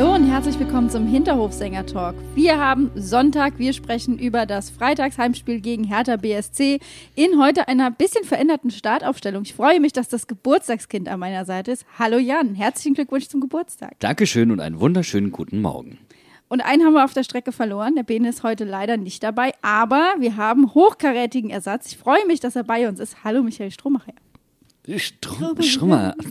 Hallo und herzlich willkommen zum Hinterhofsänger-Talk. Wir haben Sonntag, wir sprechen über das Freitagsheimspiel gegen Hertha BSC in heute einer bisschen veränderten Startaufstellung. Ich freue mich, dass das Geburtstagskind an meiner Seite ist. Hallo Jan, herzlichen Glückwunsch zum Geburtstag. Dankeschön und einen wunderschönen guten Morgen. Und einen haben wir auf der Strecke verloren. Der Bene ist heute leider nicht dabei, aber wir haben hochkarätigen Ersatz. Ich freue mich, dass er bei uns ist. Hallo Michael Strohmacher. Strummer.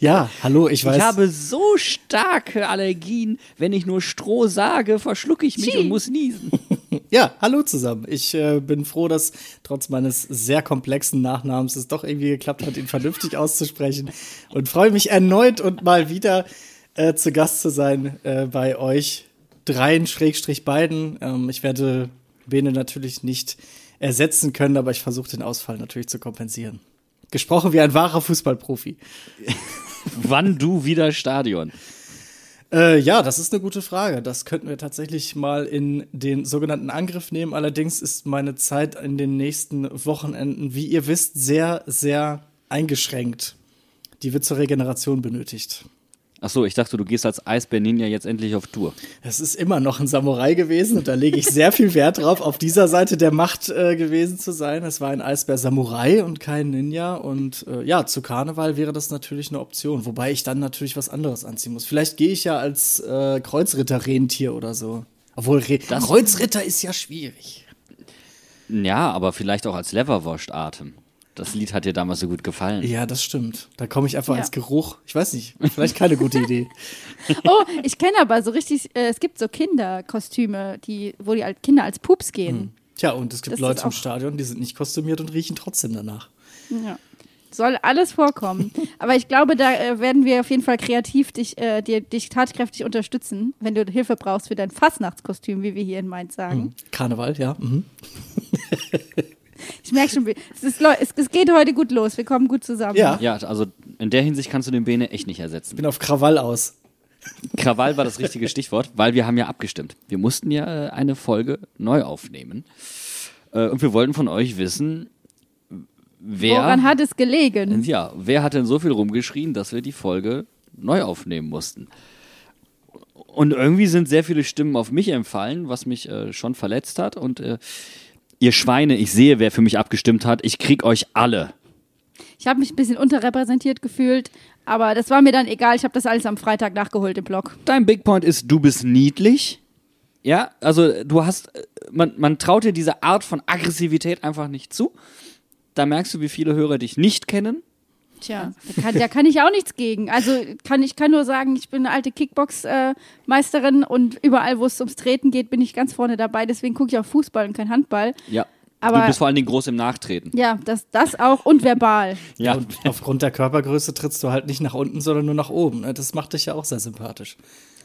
Ja, hallo, ich weiß. Ich habe so starke Allergien, wenn ich nur Stroh sage, verschlucke ich mich Tschi. und muss niesen. ja, hallo zusammen. Ich äh, bin froh, dass trotz meines sehr komplexen Nachnamens es doch irgendwie geklappt hat, ihn vernünftig auszusprechen. Und freue mich erneut und mal wieder äh, zu Gast zu sein äh, bei euch dreien, Schrägstrich beiden. Ähm, ich werde Bene natürlich nicht ersetzen können, aber ich versuche den Ausfall natürlich zu kompensieren. Gesprochen wie ein wahrer Fußballprofi. Wann du wieder Stadion? Äh, ja, das ist eine gute Frage. Das könnten wir tatsächlich mal in den sogenannten Angriff nehmen. Allerdings ist meine Zeit in den nächsten Wochenenden, wie ihr wisst, sehr, sehr eingeschränkt. Die wird zur Regeneration benötigt. Ach so, ich dachte, du gehst als Eisbär Ninja jetzt endlich auf Tour. Es ist immer noch ein Samurai gewesen und da lege ich sehr viel Wert drauf, auf dieser Seite der Macht äh, gewesen zu sein. Es war ein Eisbär Samurai und kein Ninja und äh, ja, zu Karneval wäre das natürlich eine Option, wobei ich dann natürlich was anderes anziehen muss. Vielleicht gehe ich ja als äh, Kreuzritter Rentier oder so. Obwohl Re Kreuzritter ist ja schwierig. Ja, aber vielleicht auch als Leverwurst-Atem. Das Lied hat dir damals so gut gefallen. Ja, das stimmt. Da komme ich einfach Ja. als Geruch. Ich weiß nicht, vielleicht keine gute Idee. Oh, ich kenne aber so richtig, äh, es gibt so Kinderkostüme, die, wo die als Kinder als Pups gehen. Tja, und es gibt Das Leute im Stadion, die sind nicht kostümiert und riechen trotzdem danach. Ja. Soll alles vorkommen. Aber ich glaube, da äh, werden wir auf jeden Fall kreativ dich, äh, dir, dich tatkräftig unterstützen, wenn du Hilfe brauchst für dein Fastnachtskostüm, wie wir hier in Mainz sagen. Karneval, ja. Mhm. Ich merke schon, es, ist, es, es geht heute gut los. Wir kommen gut zusammen. Ja. Ja, also in der Hinsicht kannst du den Bene echt nicht ersetzen. bin auf Krawall aus. Krawall war das richtige Stichwort, weil wir haben ja abgestimmt. Wir mussten ja äh, eine Folge neu aufnehmen. Äh, Und wir wollten von euch wissen, wer. Woran hat es gelegen? Ja, wer hat denn so viel rumgeschrien, dass wir die Folge neu aufnehmen mussten? Und irgendwie sind sehr viele Stimmen auf mich empfallen, was mich äh, schon verletzt hat. Und äh, ihr Schweine, ich sehe, wer für mich abgestimmt hat. Ich krieg euch alle. Ich habe mich ein bisschen unterrepräsentiert gefühlt, aber das war mir dann egal. Ich habe das alles am Freitag nachgeholt im Blog. Dein Big Point ist, du bist niedlich. Ja, also du hast, äh, man, man traut dir diese Art von Aggressivität einfach nicht zu. Da merkst du, wie viele Hörer dich nicht kennen. Tja, da kann, da kann ich auch nichts gegen. Also kann ich kann nur sagen, ich bin eine alte Kickbox-Meisterin und überall, wo es ums Treten geht, bin ich ganz vorne dabei. Deswegen gucke ich auch Fußball und kein Handball. Ja. Aber- du bist vor allen Dingen groß im Nachtreten. Ja, das, das auch und verbal. Ja. Und aufgrund der Körpergröße trittst du halt nicht nach unten, sondern nur nach oben. ne? Das macht dich ja auch sehr sympathisch.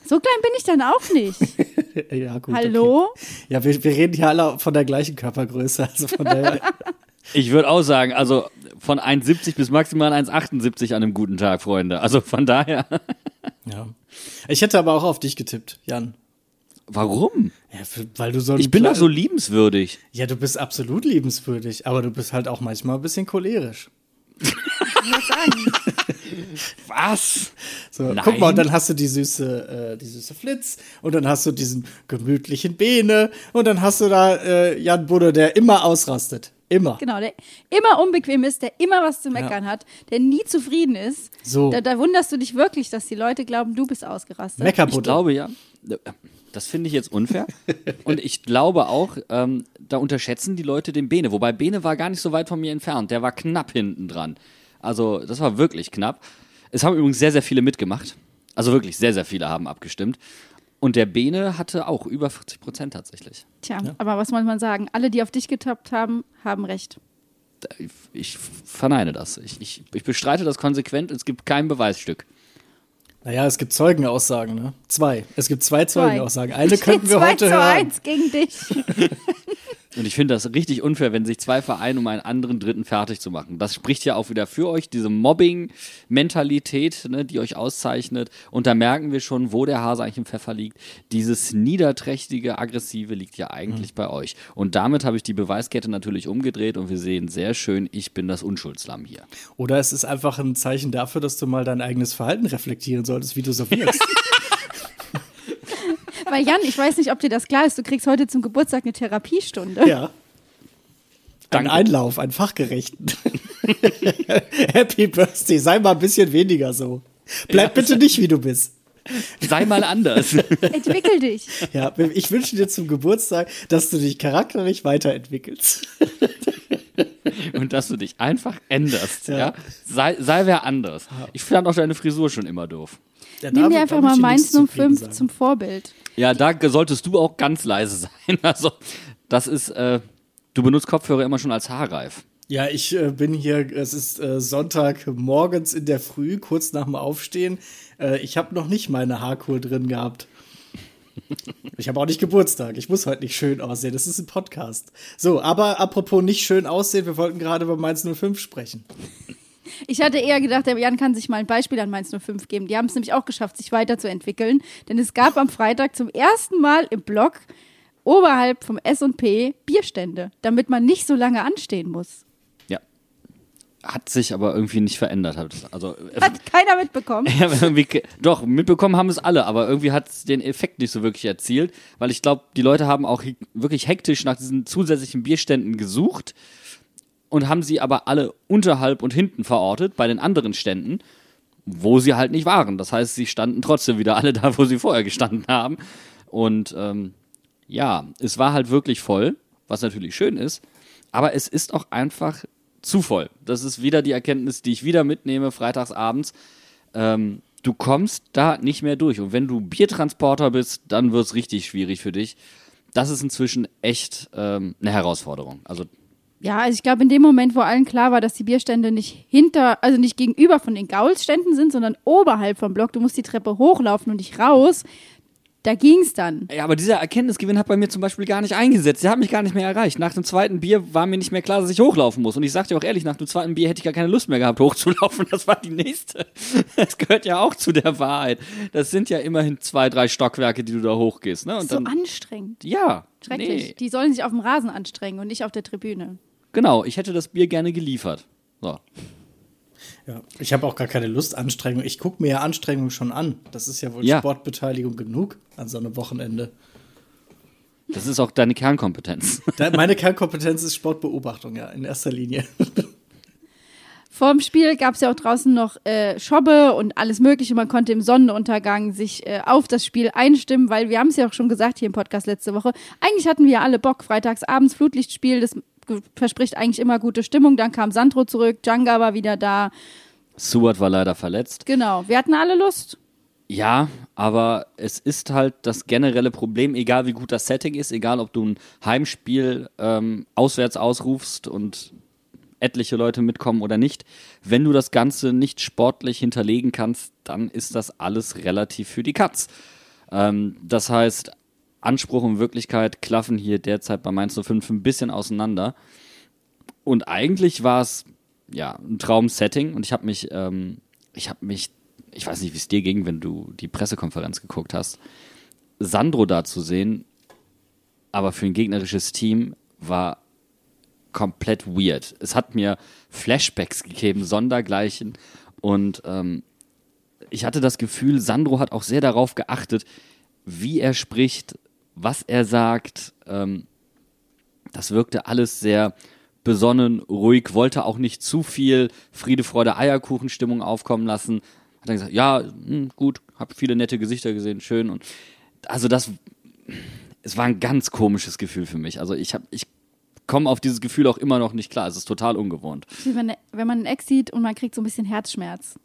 So klein bin ich dann auch nicht. Ja, gut. Hallo? Okay. Ja, wir, wir reden hier alle von der gleichen Körpergröße. Also von daher. Ich würde auch sagen, also von 1,70 bis maximal 1,78 an einem guten Tag, Freunde. Also von daher. ja. Ich hätte aber auch auf dich getippt, Jan. Warum? Ja, weil du so Ich bin doch so liebenswürdig. Ja, du bist absolut liebenswürdig, aber du bist halt auch manchmal ein bisschen cholerisch. Was sagen? Was? So, Nein. guck mal, und dann hast du die süße, äh, die süße Flitz und dann hast du diesen gemütlichen Bene und dann hast du da äh, Jan Budde, der immer ausrastet. Immer. Genau, der immer unbequem ist, der immer was zu meckern hat, der nie zufrieden ist. So. Da, da wunderst du dich wirklich, dass die Leute glauben, du bist ausgerastet. Ich Meckerbutter. glaube ja. Das finde ich jetzt unfair. Und ich glaube auch, ähm, da unterschätzen die Leute den Bene. Wobei Bene war gar nicht so weit von mir entfernt. Der war knapp hinten dran. Also, das war wirklich knapp. Es haben übrigens sehr, sehr viele mitgemacht. Also wirklich, sehr, sehr viele haben abgestimmt. Und der Bene hatte auch über 40 Prozent tatsächlich. Tja, aber was muss man sagen? Alle, die auf dich getappt haben, haben recht. ich verneine das. Ich, ich, ich bestreite das konsequent. Es gibt kein Beweisstück. Naja, es gibt Zeugenaussagen, ne? Zwei. Es gibt zwei Zeugenaussagen. Eine könnten wir Zwei heute zu hören. eins gegen dich. Und ich finde das richtig unfair, wenn sich zwei vereinen, um einen anderen Dritten fertig zu machen. Das spricht ja auch wieder für euch, diese Mobbing-Mentalität, ne, die euch auszeichnet. Und da merken wir schon, wo der Hase eigentlich im Pfeffer liegt. Dieses niederträchtige, aggressive liegt ja eigentlich bei euch. Und damit habe ich die Beweiskette natürlich umgedreht und wir sehen sehr schön, ich bin das Unschuldslamm hier. Oder es ist einfach ein Zeichen dafür, dass du mal dein eigenes Verhalten reflektieren solltest, wie du so wirkst. Weil Jan, ich weiß nicht, ob dir das klar ist, du kriegst heute zum Geburtstag eine Therapiestunde. ja. Ein Danke. Einlauf, ein fachgerechten. Happy Birthday, sei mal ein bisschen weniger so. Bleib bitte nicht, wie du bist. Sei mal anders. Entwickel dich. Ja, ich wünsche dir zum Geburtstag, dass du dich charakterlich weiterentwickelst. und dass du dich einfach änderst. Ja. Ja. Sei, sei wer anders. Ich fand auch deine Frisur schon immer doof. Ja, Nimm dir einfach mal Mainz nichts zu kriegen 05 sagen. zum Vorbild. Ja, da solltest du auch ganz leise sein. Also, das ist, äh, du benutzt Kopfhörer immer schon als haarreif. Ja, ich äh, bin hier, es ist äh, Sonntag morgens in der Früh, kurz nach dem Aufstehen. Äh, ich habe noch nicht meine Haarkur drin gehabt. Ich habe auch nicht Geburtstag. Ich muss heute nicht schön aussehen. Das ist ein Podcast. So, aber apropos nicht schön aussehen, wir wollten gerade über Mainz 05 sprechen. Ich hatte eher gedacht, der Jan kann sich mal ein Beispiel an Mainz 05 geben. Die haben es nämlich auch geschafft, sich weiterzuentwickeln. Denn es gab am Freitag zum ersten Mal im Block oberhalb vom S&P Bierstände, damit man nicht so lange anstehen muss. Ja. Hat sich aber irgendwie nicht verändert. Hat- Also, äh, Hat keiner mitbekommen. Doch, mitbekommen haben es alle, aber irgendwie hat es den Effekt nicht so wirklich erzielt, weil ich glaube, die Leute haben auch wirklich hektisch nach diesen zusätzlichen Bierständen gesucht und haben sie aber alle unterhalb und hinten verortet bei den anderen Ständen, wo sie halt nicht waren. Das heißt, sie standen trotzdem wieder alle da, wo sie vorher gestanden haben. Und ähm, ja, es war halt wirklich voll, was natürlich schön ist, aber es ist auch einfach zu voll. Das ist wieder die Erkenntnis, die ich wieder mitnehme, freitagsabends ähm, du kommst da nicht mehr durch. Und wenn du Biertransporter bist, dann wird es richtig schwierig für dich. Das ist inzwischen echt ähm, eine Herausforderung. Also Ja, also ich glaube, in dem Moment, wo allen klar war, dass die Bierstände nicht hinter, also nicht gegenüber von den Gaulsständen sind, sondern oberhalb vom Block, du musst die Treppe hochlaufen und nicht raus, da ging's dann. Ja, aber dieser Erkenntnisgewinn hat bei mir zum Beispiel gar nicht eingesetzt. Der hat mich gar nicht mehr erreicht. Nach dem zweiten Bier war mir nicht mehr klar, dass ich hochlaufen muss. Und ich sag dir auch ehrlich, nach dem zweiten Bier hätte ich gar keine Lust mehr gehabt, hochzulaufen. Das war die nächste. Das gehört ja auch zu der Wahrheit. Das sind ja immerhin zwei, drei Stockwerke, die du da hochgehst. Ne? Und so dann, anstrengend. ja, Schrecklich. nee. Die sollen sich auf dem Rasen anstrengen und nicht auf der Tribüne. Genau, ich hätte das Bier gerne geliefert. So. Ja, ich habe auch gar keine Lust Anstrengung. Ich gucke mir ja Anstrengung schon an. Das ist ja wohl Ja. Sportbeteiligung genug an so einem Wochenende. Das ist auch deine Kernkompetenz. Meine Kernkompetenz ist Sportbeobachtung, ja, in erster Linie. Vorm Spiel gab es ja auch draußen noch äh, Schobbe und alles Mögliche. Man konnte im Sonnenuntergang sich äh, auf das Spiel einstimmen, weil wir haben es ja auch schon gesagt hier im Podcast letzte Woche. Eigentlich hatten wir ja alle Bock. Freitags abends Flutlichtspiel, das verspricht eigentlich immer gute Stimmung. Dann kam Sandro zurück, Djanga war wieder da. Seward war leider verletzt. Genau, wir hatten alle Lust. Ja, aber es ist halt das generelle Problem, egal wie gut das Setting ist, egal ob du ein Heimspiel ähm, auswärts ausrufst und etliche Leute mitkommen oder nicht, wenn du das Ganze nicht sportlich hinterlegen kannst, dann ist das alles relativ für die Katz. Ähm, das heißt, Anspruch und Wirklichkeit klaffen hier derzeit bei Mainz 05 ein bisschen auseinander. Und eigentlich war es ja ein Traumsetting und ich habe mich, ähm, ich habe mich, ich weiß nicht, wie es dir ging, wenn du die Pressekonferenz geguckt hast, Sandro da zu sehen, aber für ein gegnerisches Team war komplett weird. Es hat mir Flashbacks gegeben, Sondergleichen und ähm, ich hatte das Gefühl, Sandro hat auch sehr darauf geachtet, wie er spricht, was er sagt. Ähm, das wirkte alles sehr besonnen, ruhig, wollte auch nicht zu viel Friede, Freude, Eierkuchenstimmung aufkommen lassen. Hat dann gesagt, ja, hm, gut, hab viele nette Gesichter gesehen, schön und also das es war ein ganz komisches Gefühl für mich. Also ich habe ich komme auf dieses Gefühl auch immer noch nicht klar. Es ist total ungewohnt. Wenn, wenn man einen Ex sieht und man kriegt so ein bisschen Herzschmerz.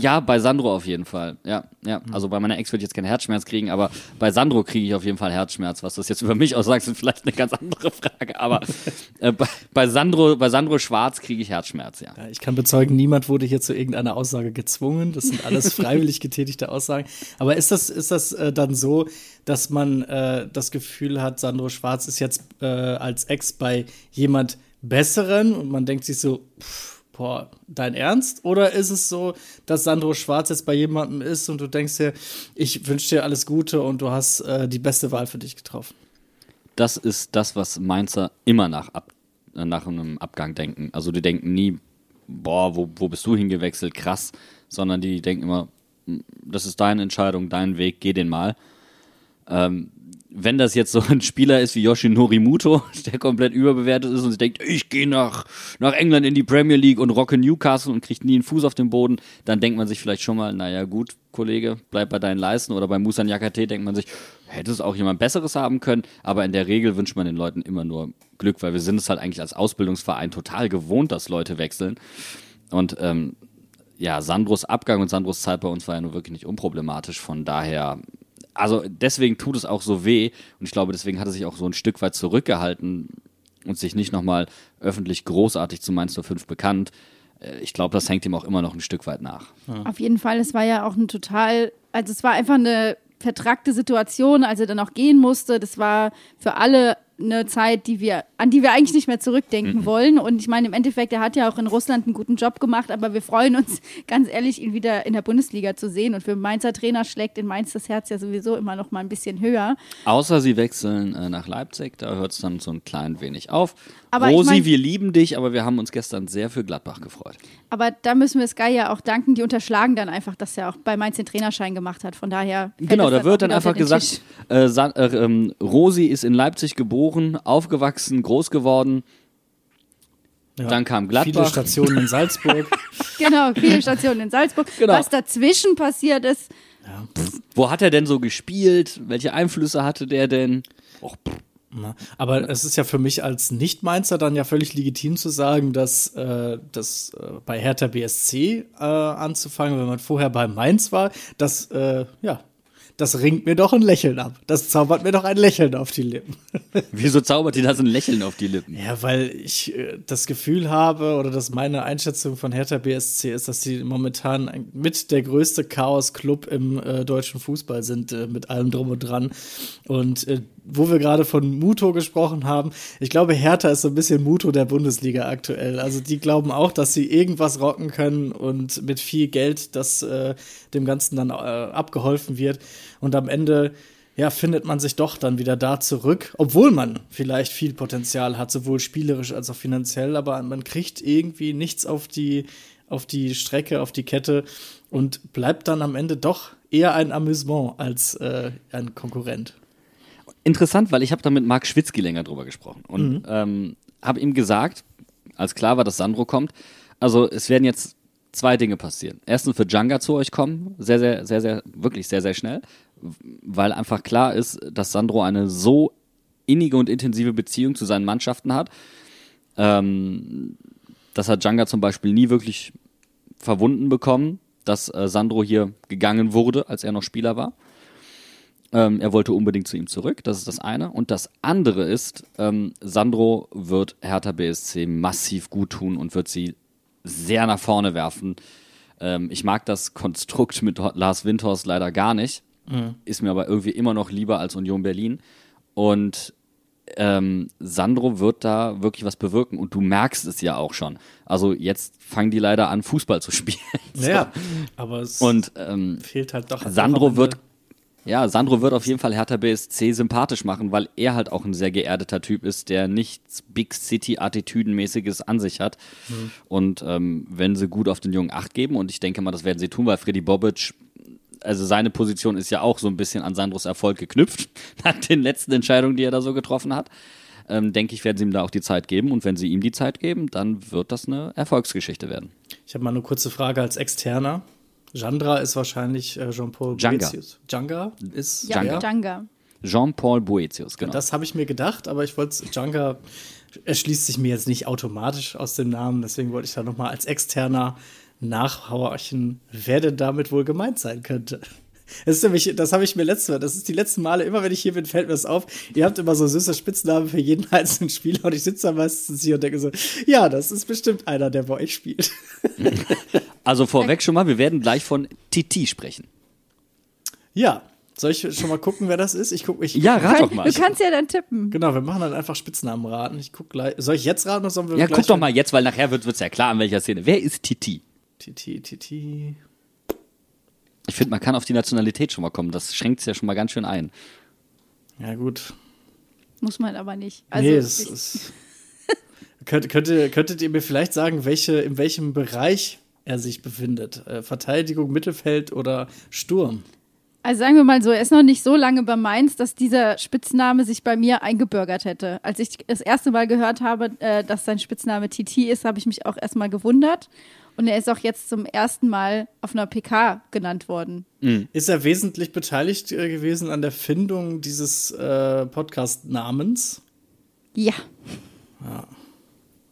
Ja, bei Sandro auf jeden Fall. Ja, ja. Also bei meiner Ex würde ich jetzt keinen Herzschmerz kriegen, aber bei Sandro kriege ich auf jeden Fall Herzschmerz. Was du das jetzt über mich aussagst, ist vielleicht eine ganz andere Frage. Aber äh, bei, bei, Sandro, bei Sandro Schwarz kriege ich Herzschmerz, ja. Ja, ich kann bezeugen, niemand wurde hier zu irgendeiner Aussage gezwungen. Das sind alles freiwillig getätigte Aussagen. Aber ist das, ist das äh, dann so, dass man äh, das Gefühl hat, Sandro Schwarz ist jetzt äh, als Ex bei jemand Besseren und man denkt sich so, pff, boah, dein Ernst? Oder ist es so, dass Sandro Schwarz jetzt bei jemandem ist und du denkst dir, ich wünsche dir alles Gute und du hast äh, die beste Wahl für dich getroffen? Das ist das, was Mainzer immer nach, Ab äh, nach einem Abgang denken. Also die denken nie, boah, wo, wo bist du hingewechselt, krass, sondern die denken immer, das ist deine Entscheidung, dein Weg, geh den mal. Ähm, wenn das jetzt so ein Spieler ist wie Yoshinori Muto, der komplett überbewertet ist und sich denkt, ich gehe nach, nach England in die Premier League und rocke Newcastle und kriegt nie einen Fuß auf den Boden, dann denkt man sich vielleicht schon mal, naja gut, Kollege, bleib bei deinen Leisten. Oder bei Musan Yakate denkt man sich, hätte es auch jemand Besseres haben können. Aber in der Regel wünscht man den Leuten immer nur Glück, weil wir sind es halt eigentlich als Ausbildungsverein total gewohnt, dass Leute wechseln. Und ähm, ja, Sandros Abgang und Sandros Zeit bei uns war ja nur wirklich nicht unproblematisch. Von daher also deswegen tut es auch so weh und ich glaube, deswegen hat er sich auch so ein Stück weit zurückgehalten und sich nicht nochmal öffentlich großartig zu Mainz 05 bekannt. Äh, ich glaube, das hängt ihm auch immer noch ein Stück weit nach. Ja. Auf jeden Fall, es war ja auch ein total, also es war einfach eine vertragte Situation, als er dann auch gehen musste. Das war für alle eine Zeit, die wir, an die wir eigentlich nicht mehr zurückdenken mhm. wollen. Und ich meine, im Endeffekt, er hat ja auch in Russland einen guten Job gemacht, aber wir freuen uns ganz ehrlich, ihn wieder in der Bundesliga zu sehen. Und für Mainzer Trainer schlägt in Mainz das Herz ja sowieso immer noch mal ein bisschen höher. Außer sie wechseln äh, nach Leipzig, da hört es dann so ein klein wenig auf. Aber Rosi, ich mein, wir lieben dich, aber wir haben uns gestern sehr für Gladbach gefreut. Aber da müssen wir Sky ja auch danken, die unterschlagen dann einfach, dass er auch bei Mainz den Trainerschein gemacht hat. Von daher. Genau, da wird dann einfach gesagt, äh, äh, ähm, Rosi ist in Leipzig geboren, aufgewachsen, groß geworden. Ja, dann kam Gladbach. Viele Stationen in Salzburg. genau, viele Stationen in Salzburg. Genau. Was dazwischen passiert ist. Ja. Wo hat er denn so gespielt? Welche Einflüsse hatte der denn? Och, na, aber es ist ja für mich als Nicht-Mainzer dann ja völlig legitim zu sagen, dass äh, das äh, bei Hertha BSC äh, anzufangen, wenn man vorher bei Mainz war, dass äh, ja das ringt mir doch ein Lächeln ab. Das zaubert mir doch ein Lächeln auf die Lippen. Wieso zaubert dir das ein Lächeln auf die Lippen? Ja, weil ich äh, das Gefühl habe oder dass meine Einschätzung von Hertha BSC ist, dass sie momentan mit der größte Chaos-Club im äh, deutschen Fußball sind, äh, mit allem drum und dran. Und äh, wo wir gerade von Muto gesprochen haben, ich glaube, Hertha ist so ein bisschen Muto der Bundesliga aktuell. Also die glauben auch, dass sie irgendwas rocken können und mit viel Geld, das äh, dem Ganzen dann äh, abgeholfen wird. Und am Ende ja, findet man sich doch dann wieder da zurück, obwohl man vielleicht viel Potenzial hat, sowohl spielerisch als auch finanziell, aber man kriegt irgendwie nichts auf die, auf die Strecke, auf die Kette und bleibt dann am Ende doch eher ein Amüsement als äh, ein Konkurrent interessant, weil ich habe da mit Marc Schwitzky länger drüber gesprochen und mhm. ähm, habe ihm gesagt, als klar war, dass Sandro kommt, also es werden jetzt zwei Dinge passieren. Erstens wird Djanga zu euch kommen, sehr, sehr, sehr, sehr, wirklich sehr, sehr schnell, weil einfach klar ist, dass Sandro eine so innige und intensive Beziehung zu seinen Mannschaften hat. Ähm, das hat Djanga zum Beispiel nie wirklich verwunden bekommen, dass äh, Sandro hier gegangen wurde, als er noch Spieler war. Ähm, er wollte unbedingt zu ihm zurück, das ist das eine. Und das andere ist, ähm, Sandro wird Hertha BSC massiv gut tun und wird sie sehr nach vorne werfen. Ähm, ich mag das Konstrukt mit Lars Windhorst leider gar nicht, mhm. ist mir aber irgendwie immer noch lieber als Union Berlin. Und ähm, Sandro wird da wirklich was bewirken und du merkst es ja auch schon. Also jetzt fangen die leider an, Fußball zu spielen. so. Ja, aber es und, ähm, fehlt halt doch. Sandro wird ja, Sandro wird auf jeden Fall Hertha BSC sympathisch machen, weil er halt auch ein sehr geerdeter Typ ist, der nichts Big City-Attitüdenmäßiges an sich hat. Mhm. Und ähm, wenn sie gut auf den Jungen Acht geben, und ich denke mal, das werden sie tun, weil Freddy Bobic, also seine Position ist ja auch so ein bisschen an Sandros Erfolg geknüpft, nach den letzten Entscheidungen, die er da so getroffen hat. Ähm, denke ich, werden sie ihm da auch die Zeit geben. Und wenn sie ihm die Zeit geben, dann wird das eine Erfolgsgeschichte werden. Ich habe mal eine kurze Frage als Externer. Jandra ist wahrscheinlich äh, Jean-Paul Boetius. Djanga ist ja, Djanga. Jean-Paul Boetius, genau. Das habe ich mir gedacht, aber ich wollte Djanga erschließt sich mir jetzt nicht automatisch aus dem Namen, deswegen wollte ich da nochmal als Externer nachhorchen, wer denn damit wohl gemeint sein könnte. Das ist nämlich, das habe ich mir letztes Mal, das ist die letzten Male, immer wenn ich hier bin, fällt mir das auf. Ihr habt immer so süße Spitznamen für jeden einzelnen Spieler und ich sitze da meistens hier und denke so, ja, das ist bestimmt einer, der bei euch spielt. Also vorweg schon mal, wir werden gleich von Titi sprechen. Ja, soll ich schon mal gucken, wer das ist? Ich gucke, ich. Ja, rat doch mal. Du kannst ja dann tippen. Genau, wir machen dann einfach Spitznamen raten. Ich guck gleich. Soll ich jetzt raten oder sollen wir Ja, gleich guck doch mal jetzt, weil nachher wird es ja klar, an welcher Szene. Wer ist Titi? Titi, Titi. Ich finde, man kann auf die Nationalität schon mal kommen. Das schränkt es ja schon mal ganz schön ein. Ja, gut. Muss man aber nicht. Also, nee, es ist. Könnt, könnte, könntet ihr mir vielleicht sagen, welche, in welchem Bereich er sich befindet? Äh, Verteidigung, Mittelfeld oder Sturm? Also sagen wir mal so, er ist noch nicht so lange bei Mainz, dass dieser Spitzname sich bei mir eingebürgert hätte. Als ich das erste Mal gehört habe, äh, dass sein Spitzname Titi ist, habe ich mich auch erstmal gewundert. Und er ist auch jetzt zum ersten Mal auf einer PK genannt worden. Ist er wesentlich beteiligt äh, gewesen an der Findung dieses äh, Podcast-Namens? Ja,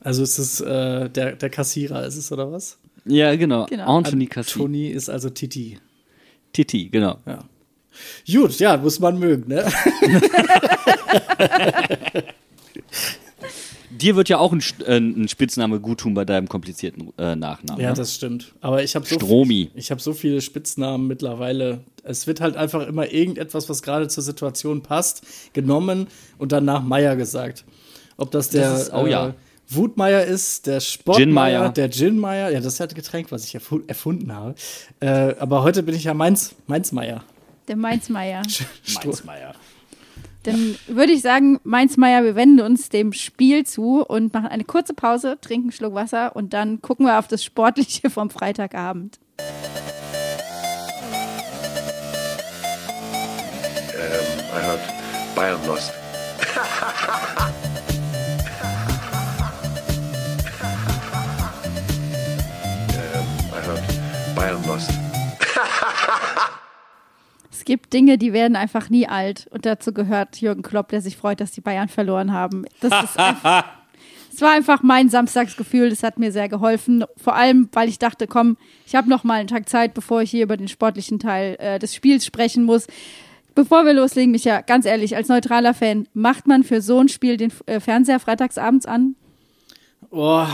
Also ist es äh, der, der Kassierer, ist es oder was? Ja, genau. Genau. Anthony Cassi. Toni ist also Titi. Titi, genau. Ja. Gut, ja, muss man mögen, ne? Dir wird ja auch ein, äh, ein Spitzname gut tun bei deinem komplizierten äh, Nachnamen. Ja, ne? das stimmt. Aber ich habe so, ich habe so viele Spitznamen mittlerweile. Es wird halt einfach immer irgendetwas, was gerade zur Situation passt, genommen und danach Meier gesagt. Ob das der Das ist- oh ja. Wutmeier ist, der Gin Sportmeier, Meier. der Gin Meier. Ja, das ist halt ein Getränk, was ich erfu erfunden habe. Äh, aber heute bin ich ja Mainz, Mainzmeier. der Mainzmeier. Mainzmeier. Dann würde ich sagen, Mainzmeier, wir wenden uns dem Spiel zu und machen eine kurze Pause, trinken einen Schluck Wasser und dann gucken wir auf das Sportliche vom Freitagabend. I heard Bayern lost. gibt Dinge, die werden einfach nie alt. Und dazu gehört Jürgen Klopp, der sich freut, dass die Bayern verloren haben. Das ist einfach, es war einfach mein Samstagsgefühl. Das hat mir sehr geholfen. Vor allem, weil ich dachte, komm, ich habe noch mal einen Tag Zeit, bevor ich hier über den sportlichen Teil äh, des Spiels sprechen muss. Bevor wir loslegen, Micha, ganz ehrlich, als neutraler Fan, macht man für so ein Spiel den äh, Fernseher freitagsabends an? Oh,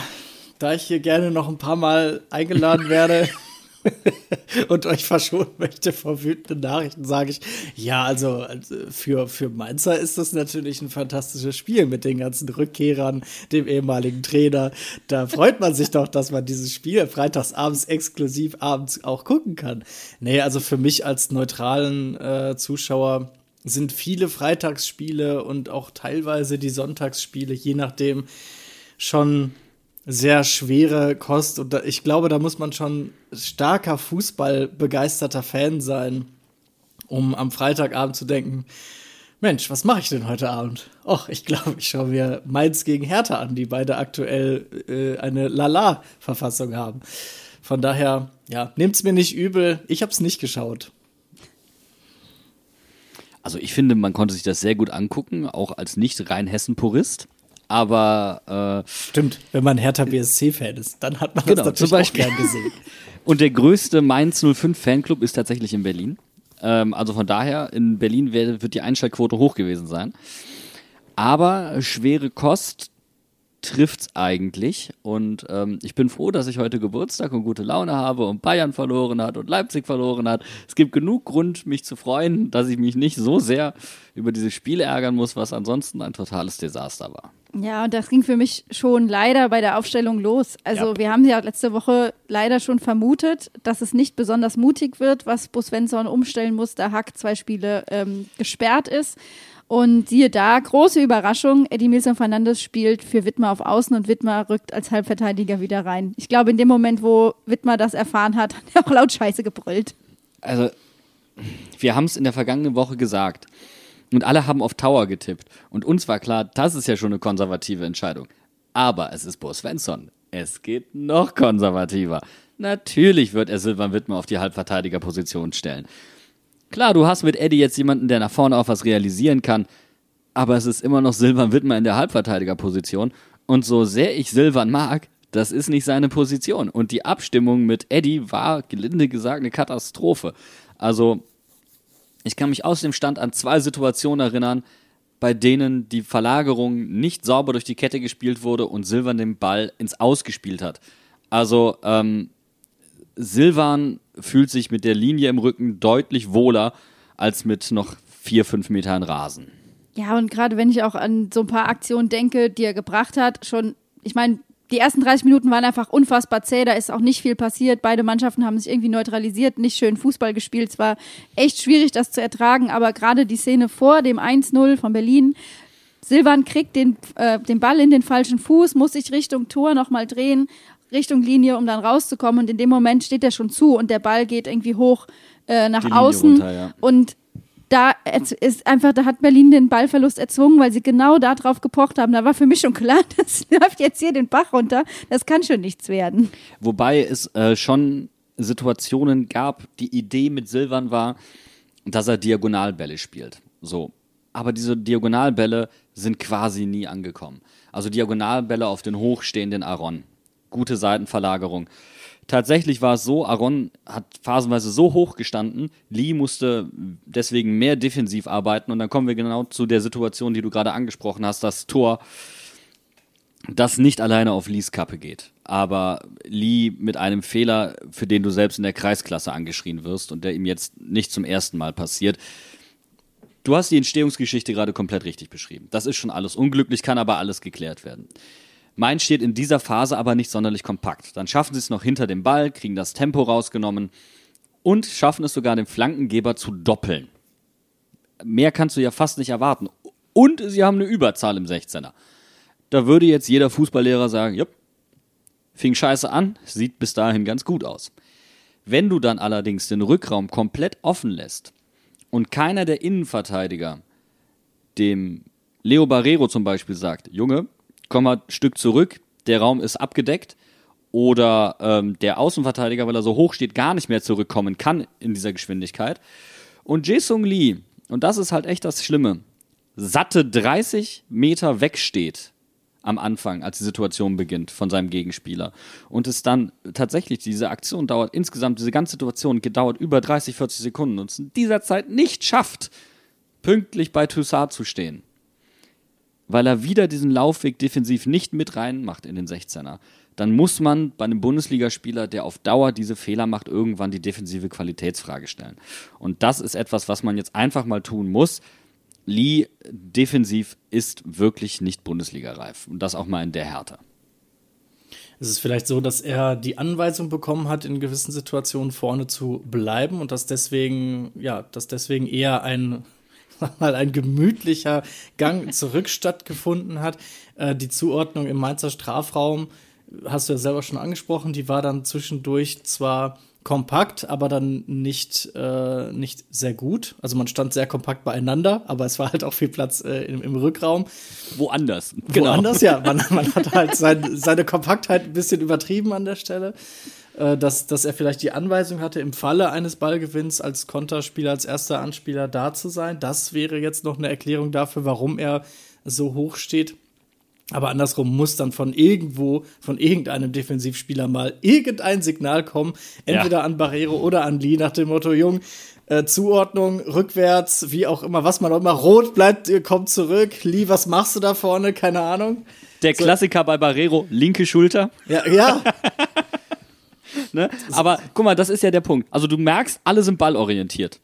da ich hier gerne noch ein paar Mal eingeladen werde und euch verschonen möchte vor wütenden Nachrichten, sage ich, ja, also also für, für Mainzer ist das natürlich ein fantastisches Spiel mit den ganzen Rückkehrern, dem ehemaligen Trainer. Da freut man sich doch, dass man dieses Spiel freitagsabends exklusiv abends auch gucken kann. Nee, also für mich als neutralen äh, Zuschauer sind viele Freitagsspiele und auch teilweise die Sonntagsspiele, je nachdem, schon sehr schwere Kost. Und da, ich glaube, da muss man schon starker Fußball-begeisterter Fan sein, um am Freitagabend zu denken, Mensch, was mache ich denn heute Abend? Och, ich glaube, ich schaue mir Mainz gegen Hertha an, die beide aktuell äh, eine Lala-Verfassung haben. Von daher, ja, nehmt's mir nicht übel. Ich habe es nicht geschaut. Also ich finde, man konnte sich das sehr gut angucken, auch als nicht rein Hessen-Purist. Aber äh, Stimmt, wenn man Hertha BSC-Fan ist, dann hat man Genau, das zum natürlich auch Beispiel. gern gesehen. Und der größte Mainz 05 Fanclub ist tatsächlich in Berlin. Ähm, also von daher, in Berlin wird die Einschaltquote hoch gewesen sein. Aber schwere Kost trifft's eigentlich. Und ähm, ich bin froh, dass ich heute Geburtstag und gute Laune habe und Bayern verloren hat und Leipzig verloren hat. Es gibt genug Grund, mich zu freuen, dass ich mich nicht so sehr über dieses Spiel ärgern muss, was ansonsten ein totales Desaster war. Ja, und das ging für mich schon leider bei der Aufstellung los. Also Ja. wir haben ja letzte Woche leider schon vermutet, dass es nicht besonders mutig wird, was Bus Svensson umstellen muss, da Hack zwei Spiele ähm, gesperrt ist. Und siehe da, große Überraschung, Eddie Milson Fernandes spielt für Wittmer auf Außen und Wittmer rückt als Halbverteidiger wieder rein. Ich glaube, in dem Moment, wo Wittmer das erfahren hat, hat er auch laut Scheiße gebrüllt. also wir haben es in der vergangenen Woche gesagt und alle haben auf Tower getippt und uns war klar, das ist ja schon eine konservative Entscheidung. Aber es ist Bo Svensson. Es geht noch konservativer. Natürlich wird er Silvan Wittmer auf die Halbverteidigerposition stellen. Klar, du hast mit Eddie jetzt jemanden, der nach vorne auch was realisieren kann, aber es ist immer noch Silvan Wittmer in der Halbverteidigerposition und so sehr ich Silvan mag, Das ist nicht seine Position. Und die Abstimmung mit Eddie war, gelinde gesagt, eine Katastrophe. Also, ich kann mich aus dem Stand an zwei Situationen erinnern, bei denen die Verlagerung nicht sauber durch die Kette gespielt wurde und Silvan den Ball ins Aus gespielt hat. Also, ähm, Silvan fühlt sich mit der Linie im Rücken deutlich wohler als mit noch vier, fünf Metern Rasen. Ja, und gerade wenn ich auch an so ein paar Aktionen denke, die er gebracht hat, schon, ich meine, die ersten 30 Minuten waren einfach unfassbar zäh, da ist auch nicht viel passiert. Beide Mannschaften haben sich irgendwie neutralisiert, nicht schön Fußball gespielt. Es war echt schwierig, das zu ertragen, aber gerade die Szene vor dem 1-0 von Berlin, Silvan kriegt den, äh, den Ball in den falschen Fuß, muss sich Richtung Tor nochmal drehen, Richtung Linie, um dann rauszukommen. Und in dem Moment steht er schon zu und der Ball geht irgendwie hoch äh, nach außen. runter, ja. Und da ist einfach, da hat Berlin den Ballverlust erzwungen, weil sie genau da drauf gepocht haben. Da war für mich schon klar, das läuft jetzt hier den Bach runter. Das kann schon nichts werden. Wobei es äh, schon Situationen gab, die Idee mit Silvan war, dass er Diagonalbälle spielt. So. Aber diese Diagonalbälle sind quasi nie angekommen. Also Diagonalbälle auf den hochstehenden Aaron. Gute Seitenverlagerung. Tatsächlich war es so, Aaron hat phasenweise so hoch gestanden, Lee musste deswegen mehr defensiv arbeiten und dann kommen wir genau zu der Situation, die du gerade angesprochen hast, das Tor, das nicht alleine auf Lees Kappe geht. Aber Lee mit einem Fehler, für den du selbst in der Kreisklasse angeschrien wirst und der ihm jetzt nicht zum ersten Mal passiert. Du hast die Entstehungsgeschichte gerade komplett richtig beschrieben. Das ist schon alles unglücklich, kann aber alles geklärt werden. Mainz steht in dieser Phase aber nicht sonderlich kompakt. Dann schaffen sie es noch hinter dem Ball, kriegen das Tempo rausgenommen und schaffen es sogar, den Flankengeber zu doppeln. Mehr kannst du ja fast nicht erwarten. Und sie haben eine Überzahl im 16er. Da würde jetzt jeder Fußballlehrer sagen, jupp, fing scheiße an, sieht bis dahin ganz gut aus. Wenn du dann allerdings den Rückraum komplett offen lässt und keiner der Innenverteidiger dem Leo Barrero zum Beispiel sagt, Junge, komm mal ein Stück zurück, der Raum ist abgedeckt, oder ähm, der Außenverteidiger, weil er so hoch steht, gar nicht mehr zurückkommen kann in dieser Geschwindigkeit. Und Jae-Sung Lee, und das ist halt echt das Schlimme, satte 30 Meter wegsteht am Anfang, als die Situation beginnt von seinem Gegenspieler. Und es dann tatsächlich, diese Aktion dauert insgesamt, diese ganze Situation gedauert über 30, 40 Sekunden und es in dieser Zeit nicht schafft, pünktlich bei Toussaint zu stehen. Weil er wieder diesen Laufweg defensiv nicht mit reinmacht in den 16er. Dann muss man bei einem Bundesligaspieler, der auf Dauer diese Fehler macht, irgendwann die defensive Qualitätsfrage stellen. Und das ist etwas, was man jetzt einfach mal tun muss. Lee defensiv ist wirklich nicht Bundesligareif. Und das auch mal in der Härte. Es ist vielleicht so, dass er die Anweisung bekommen hat, in gewissen Situationen vorne zu bleiben und dass deswegen, ja, dass deswegen eher ein, mal, ein gemütlicher Gang zurück stattgefunden hat. Äh, die Zuordnung im Mainzer Strafraum, hast du ja selber schon angesprochen, die war dann zwischendurch zwar kompakt, aber dann nicht, äh, nicht sehr gut. Also man stand sehr kompakt beieinander, aber es war halt auch viel Platz äh, im, im Rückraum. Woanders. Woanders, ja. Man, man hat halt sein, seine Kompaktheit ein bisschen übertrieben an der Stelle. Äh, dass, dass er vielleicht die Anweisung hatte, im Falle eines Ballgewinns als Konterspieler, als erster Anspieler da zu sein. Das wäre jetzt noch eine Erklärung dafür, warum er so hoch steht. Aber andersrum muss dann von irgendwo, von irgendeinem Defensivspieler mal irgendein Signal kommen, entweder Ja. an Barrero oder an Lee nach dem Motto, Jung, äh, Zuordnung, rückwärts, wie auch immer, was man auch immer, rot bleibt, ihr kommt zurück, Lee, was machst du da vorne, keine Ahnung. Der Klassiker bei Barrero, linke Schulter. Ja, ja, Ne? Aber guck mal, das ist ja der Punkt. Also du merkst, alle sind ballorientiert.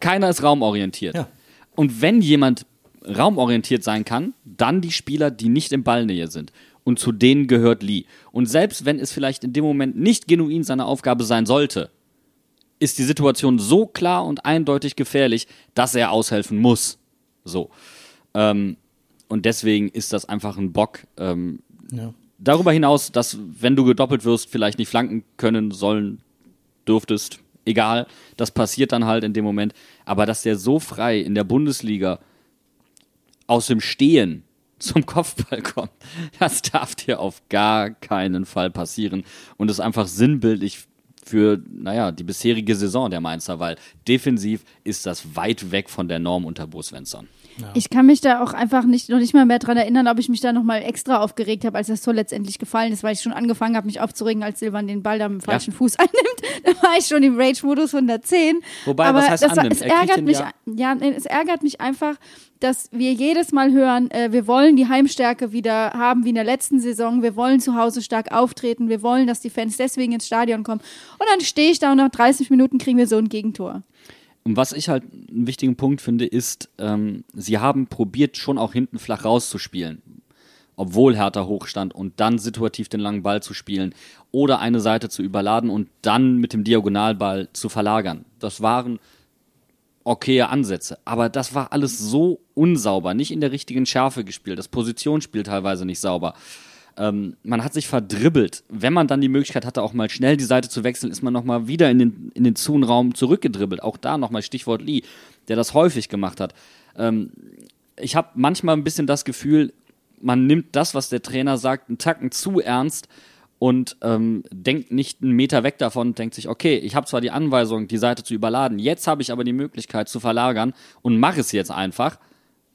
Keiner ist raumorientiert. Ja. Und wenn jemand raumorientiert sein kann, dann die Spieler, die nicht in Ballnähe sind. Und zu denen gehört Lee. Und selbst wenn es vielleicht in dem Moment nicht genuin seine Aufgabe sein sollte, ist die Situation so klar und eindeutig gefährlich, dass er aushelfen muss. So. Ähm, und deswegen ist das einfach ein Bock. Ähm, ja. Darüber hinaus, dass wenn du gedoppelt wirst, vielleicht nicht flanken können sollen, dürftest. Egal, das passiert dann halt in dem Moment. Aber dass der so frei in der Bundesliga aus dem Stehen zum Kopfball kommt, das darf dir auf gar keinen Fall passieren. Und ist einfach sinnbildlich für, naja, die bisherige Saison der Mainzer, weil defensiv ist das weit weg von der Norm unter Bo Svensson. Ich kann mich da auch einfach nicht, noch nicht mal mehr dran erinnern, ob ich mich da nochmal extra aufgeregt habe, als das Tor letztendlich gefallen ist, weil ich schon angefangen habe, mich aufzuregen, als Silvan den Ball da mit dem falschen Fuß einnimmt. Da war ich schon im Rage-Modus 110. Wobei, Aber was heißt das war, annimmt? es Er kriegt ärgert mich, ja- ja, nee, es ärgert mich einfach, dass wir jedes Mal hören, äh, wir wollen die Heimstärke wieder haben wie in der letzten Saison, wir wollen zu Hause stark auftreten, wir wollen, dass die Fans deswegen ins Stadion kommen. Und dann stehe ich da und nach 30 Minuten kriegen wir so ein Gegentor. Und was ich halt einen wichtigen Punkt finde, ist, ähm, sie haben probiert, schon auch hinten flach rauszuspielen. Obwohl Hertha hoch stand und dann situativ den langen Ball zu spielen oder eine Seite zu überladen und dann mit dem Diagonalball zu verlagern. Das waren okaye Ansätze. Aber das war alles so unsauber, nicht in der richtigen Schärfe gespielt. Das Positionsspiel teilweise nicht sauber. Ähm, man hat sich verdribbelt. Wenn man dann die Möglichkeit hatte, auch mal schnell die Seite zu wechseln, ist man nochmal wieder in den, in den Zunraum zurückgedribbelt. Auch da nochmal Stichwort Lee, der das häufig gemacht hat. Ähm, ich habe manchmal ein bisschen das Gefühl, man nimmt das, was der Trainer sagt, einen Tacken zu ernst und ähm, denkt nicht einen Meter weg davon und denkt sich, okay, ich habe zwar die Anweisung, die Seite zu überladen, jetzt habe ich aber die Möglichkeit zu verlagern und mache es jetzt einfach,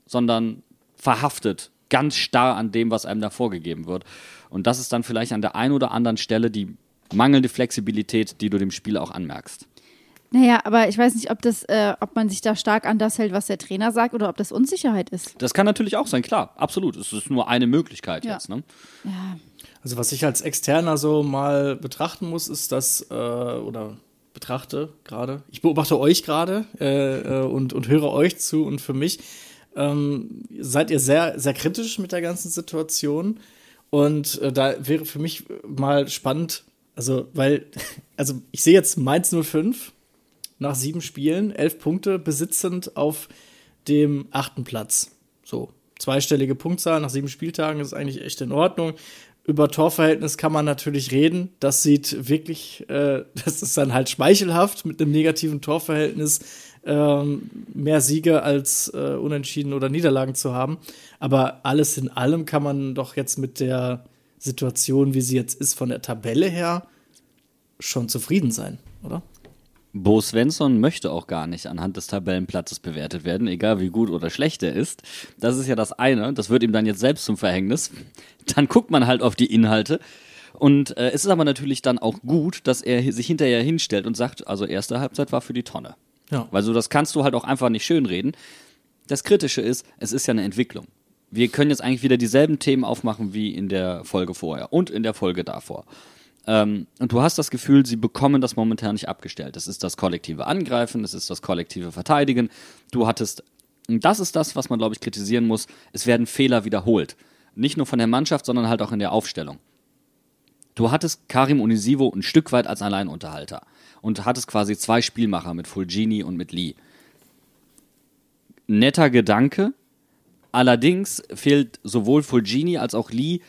sondern verhaftet ganz starr an dem, was einem da vorgegeben wird. Und das ist dann vielleicht an der einen oder anderen Stelle die mangelnde Flexibilität, die du dem Spiel auch anmerkst. Naja, aber ich weiß nicht, ob, das, äh, ob man sich da stark an das hält, was der Trainer sagt, oder ob das Unsicherheit ist. Das kann natürlich auch sein, klar, absolut. Es ist nur eine Möglichkeit Ja. jetzt. Ne? Ja. Also was ich als Externer so mal betrachten muss, ist das, äh, oder betrachte gerade, ich beobachte euch gerade äh, äh, und, und höre euch zu und für mich ähm, seid ihr sehr, sehr kritisch mit der ganzen Situation. Und äh, da wäre für mich mal spannend, also, weil, also ich sehe jetzt Mainz 05 nach sieben Spielen, elf Punkte besitzend auf dem achten Platz. So, zweistellige Punktzahl nach sieben Spieltagen ist eigentlich echt in Ordnung. Über Torverhältnis kann man natürlich reden. Das sieht wirklich, äh, das ist dann halt schmeichelhaft mit einem negativen Torverhältnis ähm, mehr Siege als äh, Unentschieden oder Niederlagen zu haben. Aber alles in allem kann man doch jetzt mit der Situation, wie sie jetzt ist, von der Tabelle her, schon zufrieden sein, oder? Bo Svensson möchte auch gar nicht anhand des Tabellenplatzes bewertet werden, egal wie gut oder schlecht er ist. Das ist ja das eine. Das wird ihm dann jetzt selbst zum Verhängnis. Dann guckt man halt auf die Inhalte. Und äh, es ist aber natürlich dann auch gut, dass er sich hinterher hinstellt und sagt, also erste Halbzeit war für die Tonne. Ja. Weil so das kannst du halt auch einfach nicht schönreden. Das Kritische ist, es ist ja eine Entwicklung. Wir können jetzt eigentlich wieder dieselben Themen aufmachen wie in der Folge vorher und in der Folge davor. Ähm, und du hast das Gefühl, sie bekommen das momentan nicht abgestellt. Das ist das kollektive Angreifen, das ist das kollektive Verteidigen. Du hattest, und das ist das, was man, glaube ich, kritisieren muss, es werden Fehler wiederholt. Nicht nur von der Mannschaft, sondern halt auch in der Aufstellung. Du hattest Karim Unisivo ein Stück weit als Alleinunterhalter und hattest quasi zwei Spielmacher mit Fulgini und mit Lee. Netter Gedanke, allerdings fehlt sowohl Fulgini als auch Lee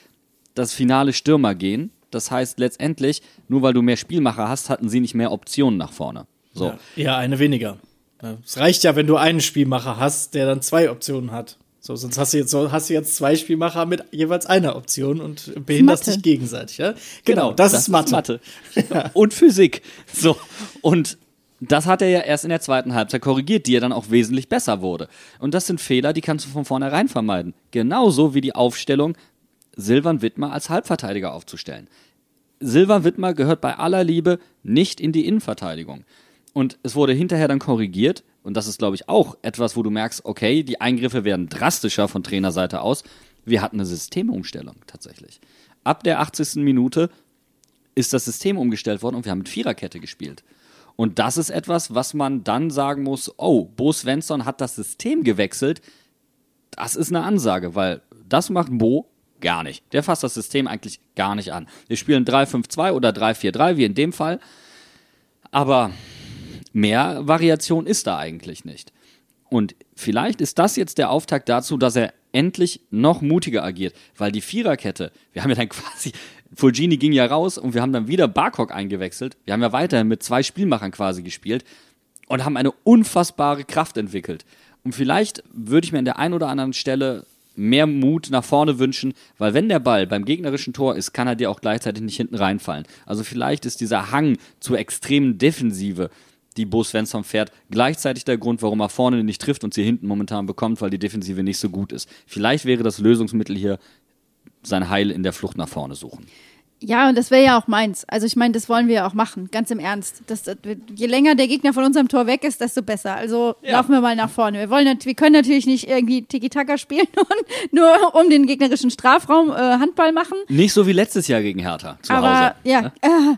das finale Stürmergehen. Das heißt letztendlich, nur weil du mehr Spielmacher hast, hatten sie nicht mehr Optionen nach vorne. So. Ja, eher eine weniger. Ja, Es reicht ja, wenn du einen Spielmacher hast, der dann zwei Optionen hat. So, sonst hast du jetzt, so hast du jetzt zwei Spielmacher mit jeweils einer Option und behinderst Mathe. dich gegenseitig. Ja? Genau, das, ist Mathe. Und Physik. So. Und das hat er ja erst in der zweiten Halbzeit korrigiert, die ja dann auch wesentlich besser wurde. Und das sind Fehler, die kannst du von vornherein vermeiden. Genauso wie die Aufstellung, Silvan Wittmer als Halbverteidiger aufzustellen. Silvan Wittmer gehört bei aller Liebe nicht in die Innenverteidigung. Und es wurde hinterher dann korrigiert. Und das ist, glaube ich, auch etwas, wo du merkst, okay, die Eingriffe werden drastischer von Trainerseite aus. Wir hatten eine Systemumstellung tatsächlich. Ab der 80. Minute ist das System umgestellt worden und wir haben mit Viererkette gespielt. Und das ist etwas, was man dann sagen muss, oh, Bo Svensson hat das System gewechselt. Das ist eine Ansage, weil das macht Bo gar nicht. Der fasst das System eigentlich gar nicht an. Wir spielen 3-5-2 oder 3-4-3, wie in dem Fall. Aber mehr Variation ist da eigentlich nicht. Und vielleicht ist das jetzt der Auftakt dazu, dass er endlich noch mutiger agiert, weil die Viererkette, wir haben ja dann quasi, Fulgini ging ja raus und wir haben dann wieder Barcock eingewechselt. Wir haben ja weiterhin mit zwei Spielmachern quasi gespielt und haben eine unfassbare Kraft entwickelt. Und vielleicht würde ich mir an der einen oder anderen Stelle mehr Mut nach vorne wünschen, weil wenn der Ball beim gegnerischen Tor ist, kann er dir auch gleichzeitig nicht hinten reinfallen. Also vielleicht ist dieser Hang zur extremen Defensive, die Bo Svensson fährt, gleichzeitig der Grund, warum er vorne nicht trifft und sie hinten momentan bekommt, weil die Defensive nicht so gut ist. Vielleicht wäre das Lösungsmittel hier sein Heil in der Flucht nach vorne suchen. Ja, und das wäre ja auch meins. Also ich meine, das wollen wir ja auch machen, ganz im Ernst. Das, das, je länger der Gegner von unserem Tor weg ist, desto besser. Also Ja. laufen wir mal nach vorne. Wir, wollen, wir können natürlich nicht irgendwie Tiki-Taka spielen und nur um den gegnerischen Strafraum äh, Handball machen. Nicht so wie letztes Jahr gegen Hertha zu Aber Hause. ja, ne? äh,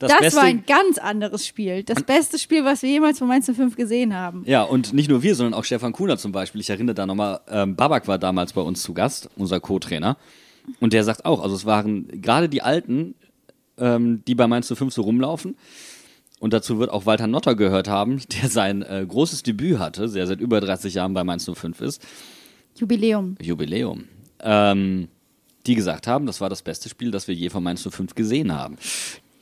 Das, das, war ein ganz anderes Spiel. Das beste Spiel, was wir jemals von Mainz 05 gesehen haben. Ja, und nicht nur wir, sondern auch Stefan Kuhner zum Beispiel. Ich erinnere da nochmal, ähm, Babak war damals bei uns zu Gast, unser Co-Trainer. Und der sagt auch, also es waren gerade die Alten, ähm, die bei Mainz 05 so rumlaufen. Und dazu wird auch Walter Notter gehört haben, der sein äh, großes Debüt hatte, der seit über 30 Jahren bei Mainz 05 ist. Jubiläum. Jubiläum. Ähm, die gesagt haben, das war das beste Spiel, das wir je von Mainz 05 gesehen haben.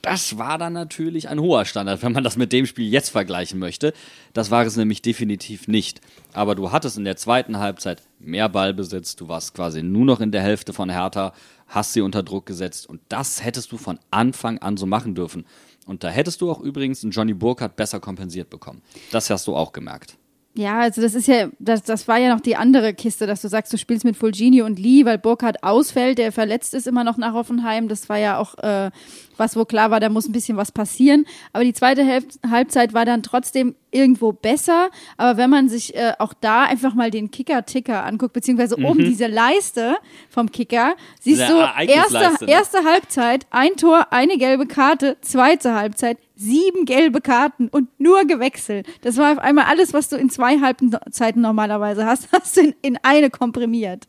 Das war dann natürlich ein hoher Standard, wenn man das mit dem Spiel jetzt vergleichen möchte. Das war es nämlich definitiv nicht. Aber du hattest in der zweiten Halbzeit mehr Ballbesitz, du warst quasi nur noch in der Hälfte von Hertha, hast sie unter Druck gesetzt und das hättest du von Anfang an so machen dürfen. Und da hättest du auch übrigens einen Johnny Burkhardt besser kompensiert bekommen. Das hast du auch gemerkt. Ja, also das ist ja, das, das war ja noch die andere Kiste, dass du sagst, du spielst mit Fulgini und Lee, weil Burkhardt ausfällt, der verletzt ist immer noch nach Hoffenheim. Das war ja auch äh, was, wo klar war, da muss ein bisschen was passieren. Aber die zweite Hälf- Halbzeit war dann trotzdem irgendwo besser. Aber wenn man sich äh, auch da einfach mal den Kicker-Ticker anguckt, beziehungsweise oben diese Leiste vom Kicker, siehst Mhm. Du, erste, ne? erste Halbzeit, ein Tor, eine gelbe Karte, zweite Halbzeit, sieben gelbe Karten und nur gewechselt. Das war auf einmal alles, was du in zwei Halbzeiten normalerweise hast, hast du in, in eine komprimiert.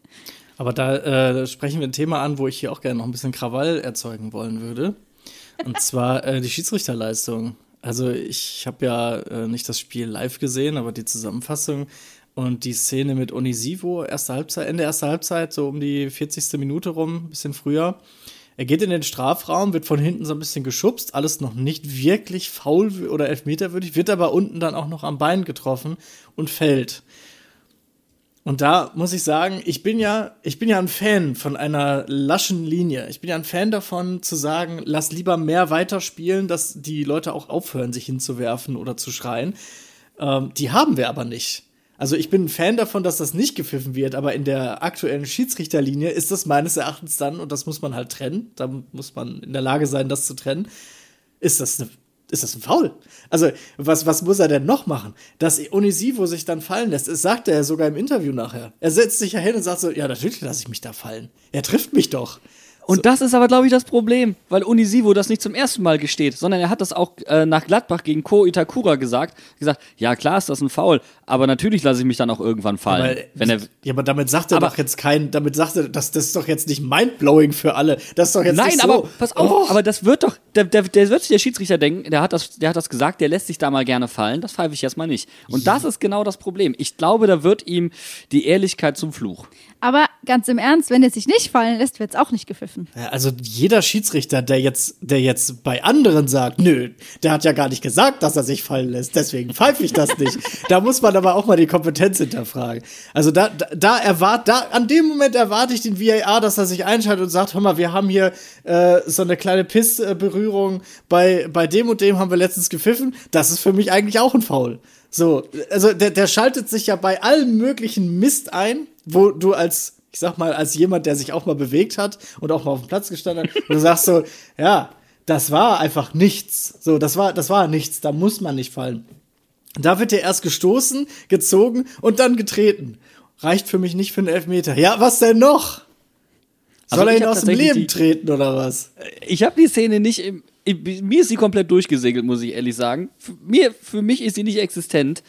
Aber da äh, sprechen wir ein Thema an, wo ich hier auch gerne noch ein bisschen Krawall erzeugen wollen würde. Und zwar äh, die Schiedsrichterleistung. Also ich habe ja äh, nicht das Spiel live gesehen, aber die Zusammenfassung und die Szene mit Onisivo, erste Halbzeit, Ende erster Halbzeit, so um die 40. Minute rum, ein bisschen früher. Er geht in den Strafraum, wird von hinten so ein bisschen geschubst, alles noch nicht wirklich faul oder elfmeterwürdig, wird aber unten dann auch noch am Bein getroffen und fällt. Und da muss ich sagen, ich bin ja, ich bin ja ein Fan von einer laschen Linie. Ich bin ja ein Fan davon zu sagen, lass lieber mehr weiterspielen, dass die Leute auch aufhören, sich hinzuwerfen oder zu schreien. Ähm, die haben wir aber nicht. Also ich bin ein Fan davon, dass das nicht gepfiffen wird, aber in der aktuellen Schiedsrichterlinie ist das meines Erachtens dann, und das muss man halt trennen, da muss man in der Lage sein, das zu trennen, ist das eine ist das ein Foul? Also, was, was muss er denn noch machen? Dass Onisivo sich dann fallen lässt, das sagt er ja sogar im Interview nachher. Er setzt sich ja hin und sagt so, ja, natürlich lasse ich mich da fallen. Er trifft mich doch. Und das ist aber, glaube ich, das Problem, weil Unisivo das nicht zum ersten Mal gesteht, sondern er hat das auch äh, nach Gladbach gegen Ko Itakura gesagt. gesagt, ja klar ist das ein Foul, aber natürlich lasse ich mich dann auch irgendwann fallen. Aber, wenn er, ja, aber damit sagt er Aber- doch jetzt kein, damit sagt er, das, das ist doch jetzt nicht mindblowing für alle. Das ist doch jetzt Nein, nicht so. aber pass auf, Oh. aber das wird doch, der, der, der wird sich der Schiedsrichter denken, der hat, das, der hat das gesagt, der lässt sich da mal gerne fallen, das pfeife ich jetzt mal nicht. Und das ist genau das Problem. Ich glaube, da wird ihm die Ehrlichkeit zum Fluch. Aber ganz im Ernst, wenn er sich nicht fallen lässt, wird es auch nicht gepfiffen. Ja, also jeder Schiedsrichter, der jetzt, der jetzt bei anderen sagt, nö, der hat ja gar nicht gesagt, dass er sich fallen lässt, deswegen pfeife ich das nicht. da muss man aber auch mal die Kompetenz hinterfragen. Also da, da, da erwart, da, an dem Moment erwarte ich den VAR, dass er sich einschaltet und sagt, hör mal, wir haben hier äh, so eine kleine Pissberührung, bei, bei dem und dem haben wir letztens gepfiffen, das ist für mich eigentlich auch ein Foul. So, also der, der schaltet sich ja bei allem möglichen Mist ein, wo du als, ich sag mal, als jemand, der sich auch mal bewegt hat und auch mal auf dem Platz gestanden hat, und du sagst so, ja, das war einfach nichts. So, das war, das war nichts, da muss man nicht fallen. Da wird er erst gestoßen, gezogen und dann getreten. Reicht für mich nicht für einen Elfmeter. Ja, was denn noch? Also Soll er ich ihn aus dem Leben die- treten oder was? Ich habe die Szene nicht im, im, mir ist sie komplett durchgesegelt, muss ich ehrlich sagen. Für, mir, für mich ist sie nicht existent.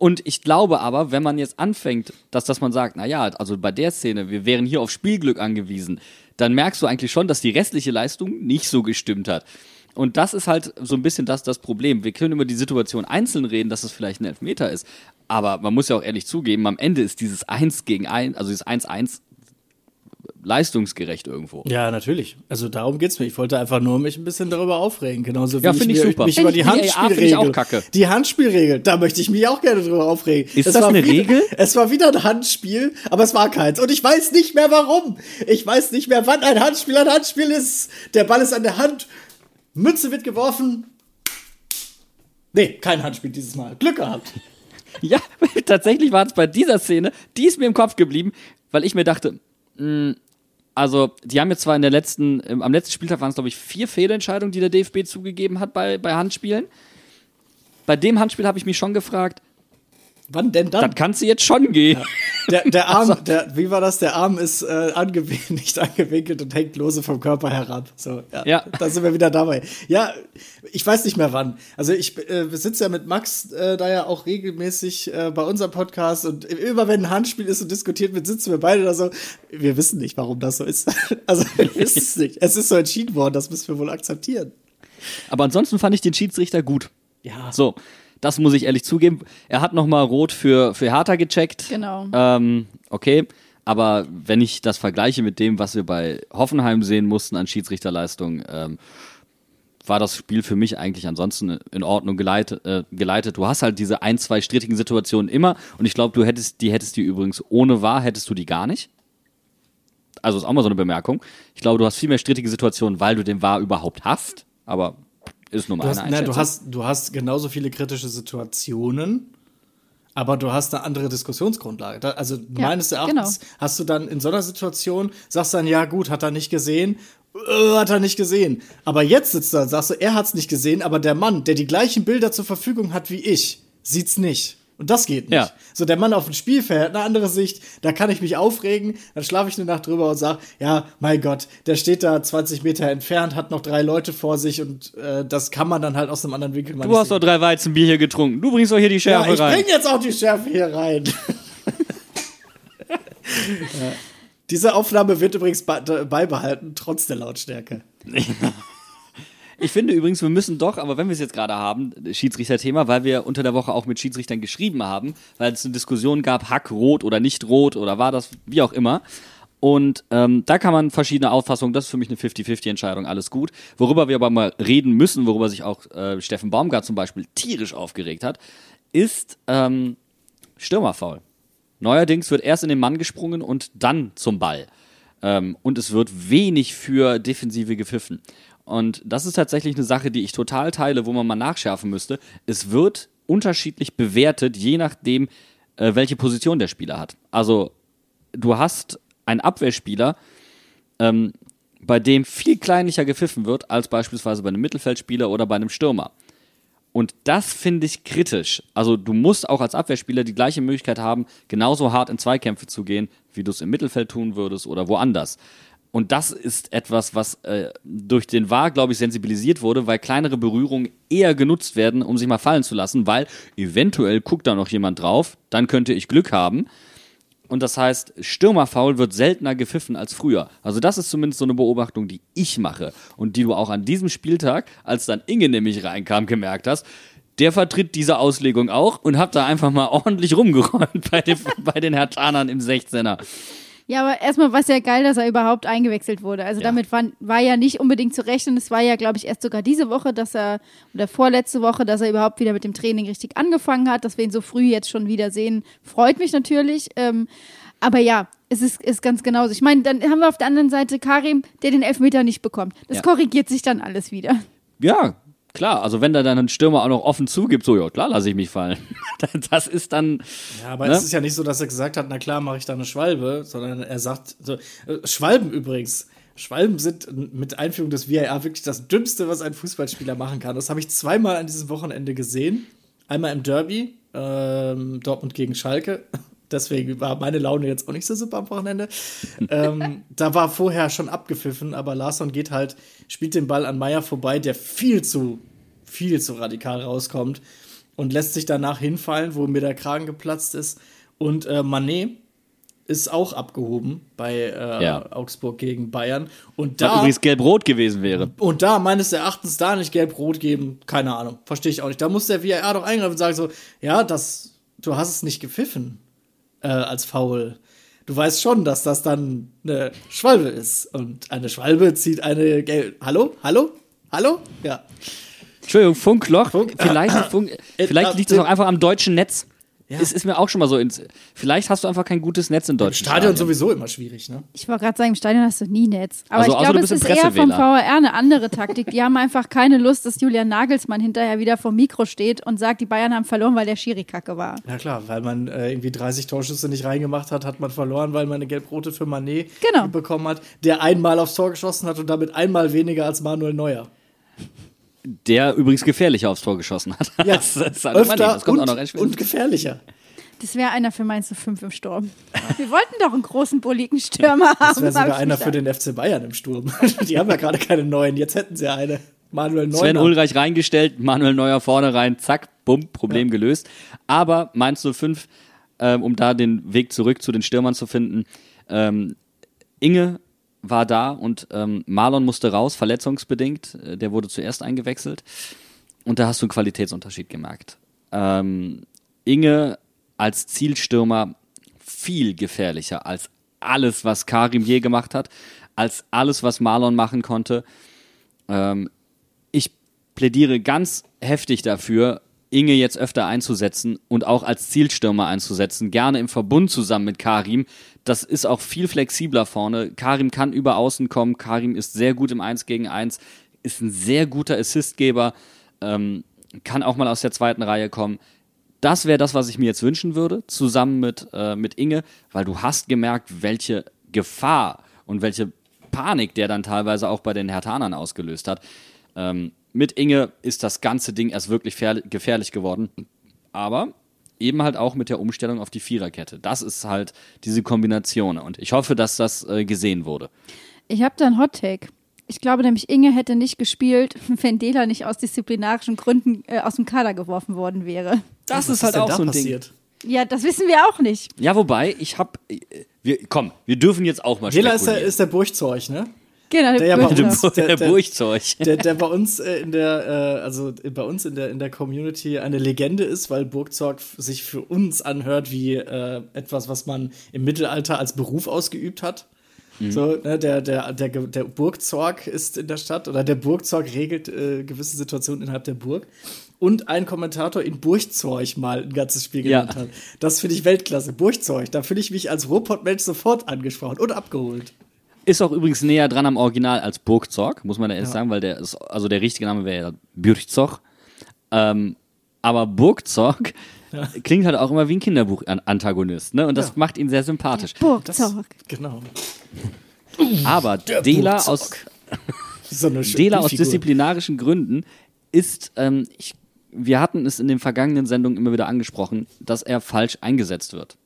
Und ich glaube aber, wenn man jetzt anfängt, dass, dass man sagt, na ja, also bei der Szene, wir wären hier auf Spielglück angewiesen, dann merkst du eigentlich schon, dass die restliche Leistung nicht so gestimmt hat. Und das ist halt so ein bisschen das, das Problem. Wir können über die Situation einzeln reden, dass es vielleicht ein Elfmeter ist. Aber man muss ja auch ehrlich zugeben, am Ende ist dieses 1 gegen 1, also dieses 1-1 leistungsgerecht irgendwo. Ja, natürlich. Also darum geht's mir. Ich wollte einfach nur mich ein bisschen darüber aufregen. Genauso wie Ja, ich, ich super. mich über die Handspielregel. auch kacke. Die Handspielregel, da möchte ich mich auch gerne drüber aufregen. Ist Es das war eine wieder, Regel? Es war wieder ein Handspiel, aber es war keins. Und ich weiß nicht mehr warum. Ich weiß nicht mehr, wann ein Handspiel ein Handspiel ist. Der Ball ist an der Hand. Mütze wird geworfen. Nee, kein Handspiel dieses Mal. Glück gehabt. Ja, tatsächlich war es bei dieser Szene, die ist mir im Kopf geblieben, weil ich mir dachte, mh, also die haben jetzt zwar in der letzten, ähm, am letzten Spieltag waren es glaube ich vier Fehlentscheidungen, die der DFB zugegeben hat bei, bei Handspielen. Bei dem Handspiel habe ich mich schon gefragt, Wann denn dann? das kannst du jetzt schon gehen. Der, der Arm, der, wie war das? Der Arm ist äh, angew nicht angewinkelt und hängt lose vom Körper herab. So, ja, Ja. Da sind wir wieder dabei. Ja, ich weiß nicht mehr wann. Also ich äh, sitze ja mit Max äh, da ja auch regelmäßig äh, bei unserem Podcast und immer wenn ein Handspiel ist und diskutiert wird, sitzen wir beide da so. Wir wissen nicht, warum das so ist. Also wir wissen es nicht. Es ist so entschieden worden, das müssen wir wohl akzeptieren. Aber ansonsten fand ich den Schiedsrichter gut. Ja. So, das muss ich ehrlich zugeben. Er hat nochmal rot für, für Hertha gecheckt. Genau. Ähm, okay. Aber wenn ich das vergleiche mit dem, was wir bei Hoffenheim sehen mussten an Schiedsrichterleistung, ähm, war das Spiel für mich eigentlich ansonsten in Ordnung geleitet. Äh, geleitet. Du hast halt diese ein, zwei strittigen Situationen immer und ich glaube, du hättest, die hättest die übrigens ohne Wahr, hättest du die gar nicht. Also ist auch mal so eine Bemerkung. Ich glaube, du hast viel mehr strittige Situationen, weil du den Wahr überhaupt hast, aber ist nur Du meine hast, nein, Einschätzung. du hast, du hast genauso viele kritische Situationen, aber du hast eine andere Diskussionsgrundlage. Also meines Erachtens genau. hast du dann in so einer Situation, sagst dann, ja gut, hat er nicht gesehen, äh, hat er nicht gesehen. Aber jetzt sitzt du da und sagst du, er hat's nicht gesehen, aber der Mann, der die gleichen Bilder zur Verfügung hat wie ich, sieht's nicht. Und das geht nicht. Ja. So, der Mann auf dem Spielfeld hat eine andere Sicht, da kann ich mich aufregen, dann schlafe ich eine Nacht drüber und sage, ja, mein Gott, der steht da 20 Meter entfernt, hat noch drei Leute vor sich und äh, das kann man dann halt aus einem anderen Winkel mal Du hast doch drei Weizenbier hier getrunken. Du bringst doch hier die Schärfe Ja, ich rein. bring jetzt auch die Schärfe hier rein. ja. Diese Aufnahme wird übrigens be beibehalten, trotz der Lautstärke. Ich finde übrigens, wir müssen doch, aber wenn wir es jetzt gerade haben, Schiedsrichterthema, weil wir unter der Woche auch mit Schiedsrichtern geschrieben haben, weil es eine Diskussion gab, Hack rot oder nicht rot oder war das wie auch immer. Und ähm, da kann man verschiedene Auffassungen, das ist für mich eine 50-50-Entscheidung, alles gut. Worüber wir aber mal reden müssen, worüber sich auch äh, Steffen Baumgart zum Beispiel tierisch aufgeregt hat, ist ähm, Stürmerfoul. Neuerdings wird erst in den Mann gesprungen und dann zum Ball. Ähm, und es wird wenig für Defensive gepfiffen. Und das ist tatsächlich eine Sache, die ich total teile, wo man mal nachschärfen müsste. Es wird unterschiedlich bewertet, je nachdem, äh, welche Position der Spieler hat. Also, du hast einen Abwehrspieler, ähm, bei dem viel kleinlicher gepfiffen wird, als beispielsweise bei einem Mittelfeldspieler oder bei einem Stürmer. Und das finde ich kritisch. Also du musst auch als Abwehrspieler die gleiche Möglichkeit haben, genauso hart in Zweikämpfe zu gehen, wie du es im Mittelfeld tun würdest oder woanders. Und das ist etwas, was äh, durch den VAR, glaube ich, sensibilisiert wurde, weil kleinere Berührungen eher genutzt werden, um sich mal fallen zu lassen, weil eventuell guckt da noch jemand drauf, dann könnte ich Glück haben. Und das heißt, Stürmerfoul wird seltener gepfiffen als früher. Also das ist zumindest so eine Beobachtung, die ich mache und die du auch an diesem Spieltag, als dann Inge nämlich reinkam, gemerkt hast. Der vertritt diese Auslegung auch und hat da einfach mal ordentlich rumgeräumt bei den, bei den Hertanern im 16er. Ja, aber erstmal war es ja geil, dass er überhaupt eingewechselt wurde. Also Ja. damit war, war ja nicht unbedingt zu rechnen. Es war ja, glaube ich, erst sogar diese Woche, dass er, oder vorletzte Woche, dass er überhaupt wieder mit dem Training richtig angefangen hat, dass wir ihn so früh jetzt schon wieder sehen. Freut mich natürlich. Ähm, aber ja, es ist, ist ganz genauso. Ich meine, dann haben wir auf der anderen Seite Karim, der den Elfmeter nicht bekommt. Das Ja. korrigiert sich dann alles wieder. Ja, klar. Also wenn da dann ein Stürmer auch noch offen zugibt, so, ja klar, lasse ich mich fallen. Das ist dann, Ja, aber Ne? es ist ja nicht so, dass er gesagt hat, na klar, mache ich da eine Schwalbe, sondern er sagt, so, äh, Schwalben übrigens. Schwalben sind mit Einführung des VAR wirklich das Dümmste, was ein Fußballspieler machen kann. Das habe ich zweimal an diesem Wochenende gesehen. Einmal im Derby, ähm, Dortmund gegen Schalke. Deswegen war meine Laune jetzt auch nicht so super am Wochenende. ähm, da war vorher schon abgepfiffen, aber Larsson geht halt, spielt den Ball an Meier vorbei, der viel zu, viel zu radikal rauskommt und lässt sich danach hinfallen, wo mir der Kragen geplatzt ist. Und äh, Manet ist auch abgehoben bei äh, Ja. Augsburg gegen Bayern. Und was da, übrigens gelb-rot gewesen wäre. und da meines Erachtens da nicht gelb-rot geben, keine Ahnung, verstehe ich auch nicht. Da muss der VAR doch eingreifen und sagen so, ja, das, du hast es nicht gepfiffen äh, als Foul. du weißt schon, dass das dann eine Schwalbe ist. Und eine Schwalbe zieht eine gelbe. Hallo? Hallo? Hallo? Ja. Entschuldigung, Funkloch. Funk- vielleicht Funk, vielleicht äh, liegt es äh, auch einfach am deutschen Netz. Ja. Es ist mir auch schon mal so ins. Vielleicht hast du einfach kein gutes Netz in Im Deutschland. Stadion sowieso immer schwierig, ne? Ich wollte gerade sagen, im Stadion hast du nie Netz. Aber Also ich glaube, es ist eher vom. VR eine andere Taktik. Die haben einfach keine Lust, dass Julian Nagelsmann hinterher wieder vom Mikro steht und sagt, die Bayern haben verloren, weil der Schiri kacke war. Ja klar, weil man äh, irgendwie 30 Torschüsse nicht reingemacht hat, hat man verloren, weil man eine gelb-rote für Manet Genau. bekommen hat, der einmal aufs Tor geschossen hat und damit einmal weniger als Manuel Neuer. Der übrigens gefährlicher aufs Tor geschossen hat. Ja, das, das, nicht. öfter das kommt und, auch noch recht und gefährlicher. Das wäre einer für Mainz 5 im Sturm. Wir wollten doch einen großen, bulligen Stürmer haben. Das wäre sogar einer für den FC Bayern im Sturm. Die haben ja gerade keine neuen, jetzt hätten sie eine. Manuel Neuer. Sven Ulreich reingestellt, Manuel Neuer vorne rein, zack, bumm, Problem gelöst. Aber Mainz 05, ähm, um da den Weg zurück zu den Stürmern zu finden, ähm, Inge war da und ähm, Marlon musste raus, verletzungsbedingt. Äh, Der wurde zuerst eingewechselt. Und da hast du einen Qualitätsunterschied gemerkt. Ähm, Inge als Zielstürmer viel gefährlicher als alles, was Karim je gemacht hat, als alles, was Marlon machen konnte. Ähm, ich plädiere ganz heftig dafür, Inge jetzt öfter einzusetzen und auch als Zielstürmer einzusetzen, gerne im Verbund zusammen mit Karim. Das ist auch viel flexibler vorne. Karim kann über außen kommen. Karim ist sehr gut im 1 gegen 1, ist ein sehr guter Assistgeber, ähm, kann auch mal aus der zweiten Reihe kommen. Das wäre das, was ich mir jetzt wünschen würde, zusammen mit, äh, mit Inge, weil du hast gemerkt, welche Gefahr und welche Panik der dann teilweise auch bei den Hertanern ausgelöst hat. Ähm, mit Inge ist das ganze Ding erst wirklich gefährlich geworden. Aber eben halt auch mit der Umstellung auf die Viererkette. Das ist halt diese Kombination. Und ich hoffe, dass das äh, gesehen wurde. Ich habe da einen Hot Take. Ich glaube nämlich, Inge hätte nicht gespielt, wenn Dela nicht aus disziplinarischen Gründen äh, aus dem Kader geworfen worden wäre. Das Was denn da passiert? Ja, das wissen wir auch nicht. Ja, wobei, ich hab. äh, Wir, komm, wir dürfen jetzt auch mal Wähler ist der, ist der Burgzeug, ne? Genau, Der ja bei uns- der, der- Burgzeug. Der, der bei uns äh, in der, äh, also bei uns in der, in der Community eine Legende ist, weil Burgzeug sich für uns anhört wie äh, etwas, was man im Mittelalter als Beruf ausgeübt hat. So, ne, der, der, der, der Burgzorg ist in der Stadt oder der Burgzorg regelt äh, gewisse Situationen innerhalb der Burg. Und ein Kommentator in Burgzeug mal ein ganzes Spiel Ja. genannt hat. Das finde ich Weltklasse. Burgzeug, da fühle ich mich als Ruhrpott-Mensch sofort angesprochen und abgeholt. Ist auch übrigens näher dran am Original als Burgzorg, muss man da ehrlich sagen, weil der ist, also der richtige Name wäre ja Bürgzorg. Ähm, aber Burgzorg klingt halt auch immer wie ein Kinderbuch-Antagonist, ne? Und das Ja. macht ihn sehr sympathisch. Burgzorg. Genau. Aber Dela aus, So Dela aus Figur. disziplinarischen Gründen ist, ähm, ich, wir hatten es in den vergangenen Sendungen immer wieder angesprochen, dass er falsch eingesetzt wird.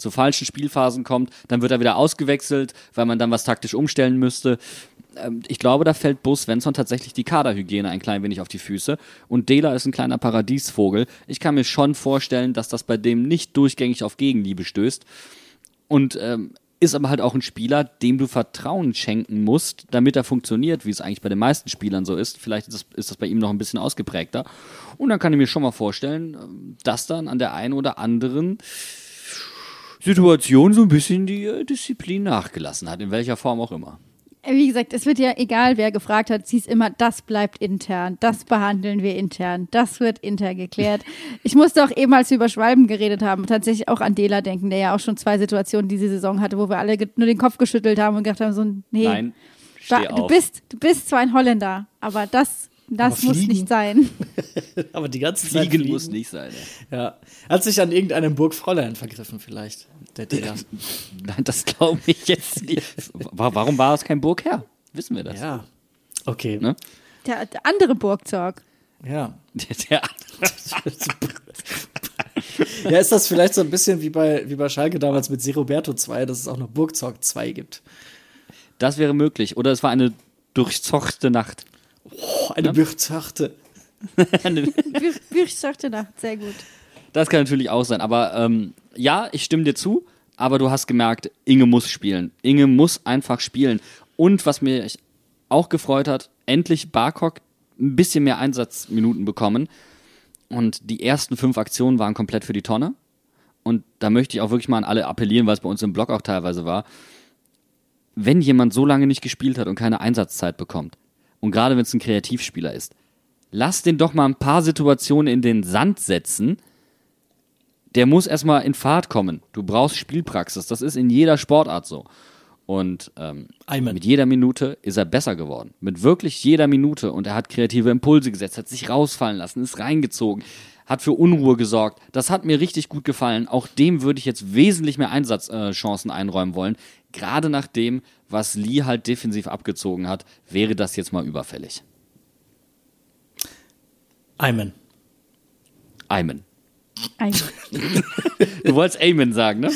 Zu falschen Spielphasen kommt, dann wird er wieder ausgewechselt, weil man dann was taktisch umstellen müsste. Ähm, ich glaube, da fällt Bo Svensson tatsächlich die Kaderhygiene ein klein wenig auf die Füße. Und Dela ist ein kleiner Paradiesvogel. Ich kann mir schon vorstellen, dass das bei dem nicht durchgängig auf Gegenliebe stößt. Und ähm, ist aber halt auch ein Spieler, dem du Vertrauen schenken musst, damit er funktioniert, wie es eigentlich bei den meisten Spielern so ist. Vielleicht ist das, ist das bei ihm noch ein bisschen ausgeprägter. Und dann kann ich mir schon mal vorstellen, ähm, dass dann an der einen oder anderen Situation so ein bisschen die äh, Disziplin nachgelassen hat, in welcher Form auch immer. Wie gesagt, es wird ja egal, wer gefragt hat, es hieß immer, das bleibt intern, das behandeln wir intern, das wird intern geklärt. Ich musste auch eben, als wir über Schwalben geredet haben, tatsächlich auch an Dela denken, der ja auch schon zwei Situationen diese Saison hatte, wo wir alle nur den Kopf geschüttelt haben und gedacht haben, so, nee, Nein, da, du, bist, du bist zwar ein Holländer, aber das, das Aber muss fliegen? nicht sein. Aber die ganze Zeit Fliegen muss nicht sein. ey. Ja. Hat sich an irgendeinem Burgfräulein vergriffen, vielleicht. Der Digger. Nein, das glaube ich jetzt nicht. Wa- Warum war es kein Burgherr? Wissen wir das? ja. Okay. Ne? Der, der andere Burgzorg. Ja. Der, der, Ja, ist das vielleicht so ein bisschen wie bei, wie bei Schalke damals mit Seroberto 2, dass es auch noch Burgzorg 2 gibt. das wäre möglich. Oder es war eine durchzochte Nacht. Oh, eine Burgzachte. Burgzorgte Nacht, sehr gut. Das kann natürlich auch sein. Aber ähm, ja, ich stimme dir zu. Aber du hast gemerkt, Inge muss spielen. Inge muss einfach spielen. Und was mich auch gefreut hat, endlich Barkok ein bisschen mehr Einsatzminuten bekommen. Und die ersten fünf Aktionen waren komplett für die Tonne. und da möchte ich auch wirklich mal an alle appellieren, weil es bei uns im Blog auch teilweise war, wenn jemand so lange nicht gespielt hat und keine Einsatzzeit bekommt, und gerade wenn es ein Kreativspieler ist, lass den doch mal ein paar Situationen in den Sand setzen. Der muss erstmal in Fahrt kommen. Du brauchst Spielpraxis. Das ist in jeder Sportart so. Und ähm, mit jeder Minute ist er besser geworden. Mit wirklich jeder Minute. Und er hat kreative Impulse gesetzt, hat sich rausfallen lassen, ist reingezogen, hat für Unruhe gesorgt. Das hat mir richtig gut gefallen. Auch dem würde ich jetzt wesentlich mehr Einsatzchancen einräumen wollen. Gerade nach dem, was Lee halt defensiv abgezogen hat, wäre das jetzt mal überfällig. Amen. Amen. Ein- Du wolltest Amen sagen, ne?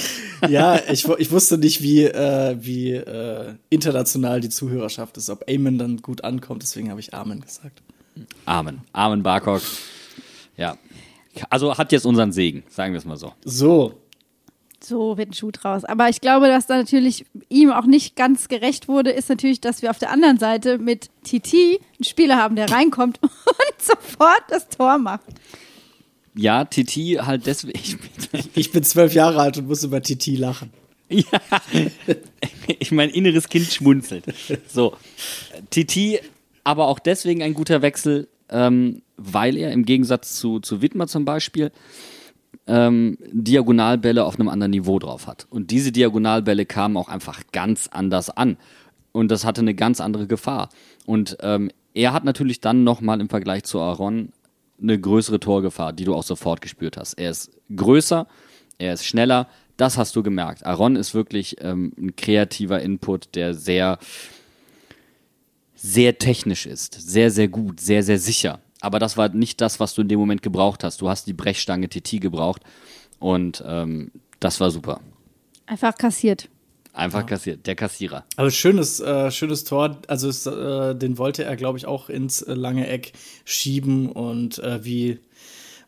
Ja, ich, ich wusste nicht, wie, äh, wie äh, international die Zuhörerschaft ist, ob Amen dann gut ankommt, deswegen habe ich Amen gesagt. Amen. Amen Barkok. Ja. Also hat jetzt unseren Segen, sagen wir es mal so. So, So wird ein Schuh draus. Aber ich glaube, dass da natürlich ihm auch nicht ganz gerecht wurde, ist natürlich, dass wir auf der anderen Seite mit Titi einen Spieler haben, der reinkommt und sofort das Tor macht. Ja, Titi halt deswegen. ich bin zwölf Jahre alt und muss über Titi lachen. Ja, ich mein inneres Kind schmunzelt. So, Titi, aber auch deswegen ein guter Wechsel, ähm, weil er im Gegensatz zu, zu Wittmer zum Beispiel ähm, Diagonalbälle auf einem anderen Niveau drauf hat. Und diese Diagonalbälle kamen auch einfach ganz anders an. Und das hatte eine ganz andere Gefahr. Und ähm, er hat natürlich dann nochmal im Vergleich zu Aaron eine größere Torgefahr, die du auch sofort gespürt hast. Er ist größer, er ist schneller, das hast du gemerkt. Aaron ist wirklich ähm, ein kreativer Input, der sehr, sehr technisch ist, sehr, sehr gut, sehr, sehr sicher. Aber das war nicht das, was du in dem Moment gebraucht hast. Du hast die Brechstange TT gebraucht und ähm, das war super. Einfach kassiert. Einfach kassiert, der Kassierer. Aber schönes, äh, schönes Tor. Also es, äh, den wollte er, glaube ich, auch ins äh, lange Eck schieben und äh, wie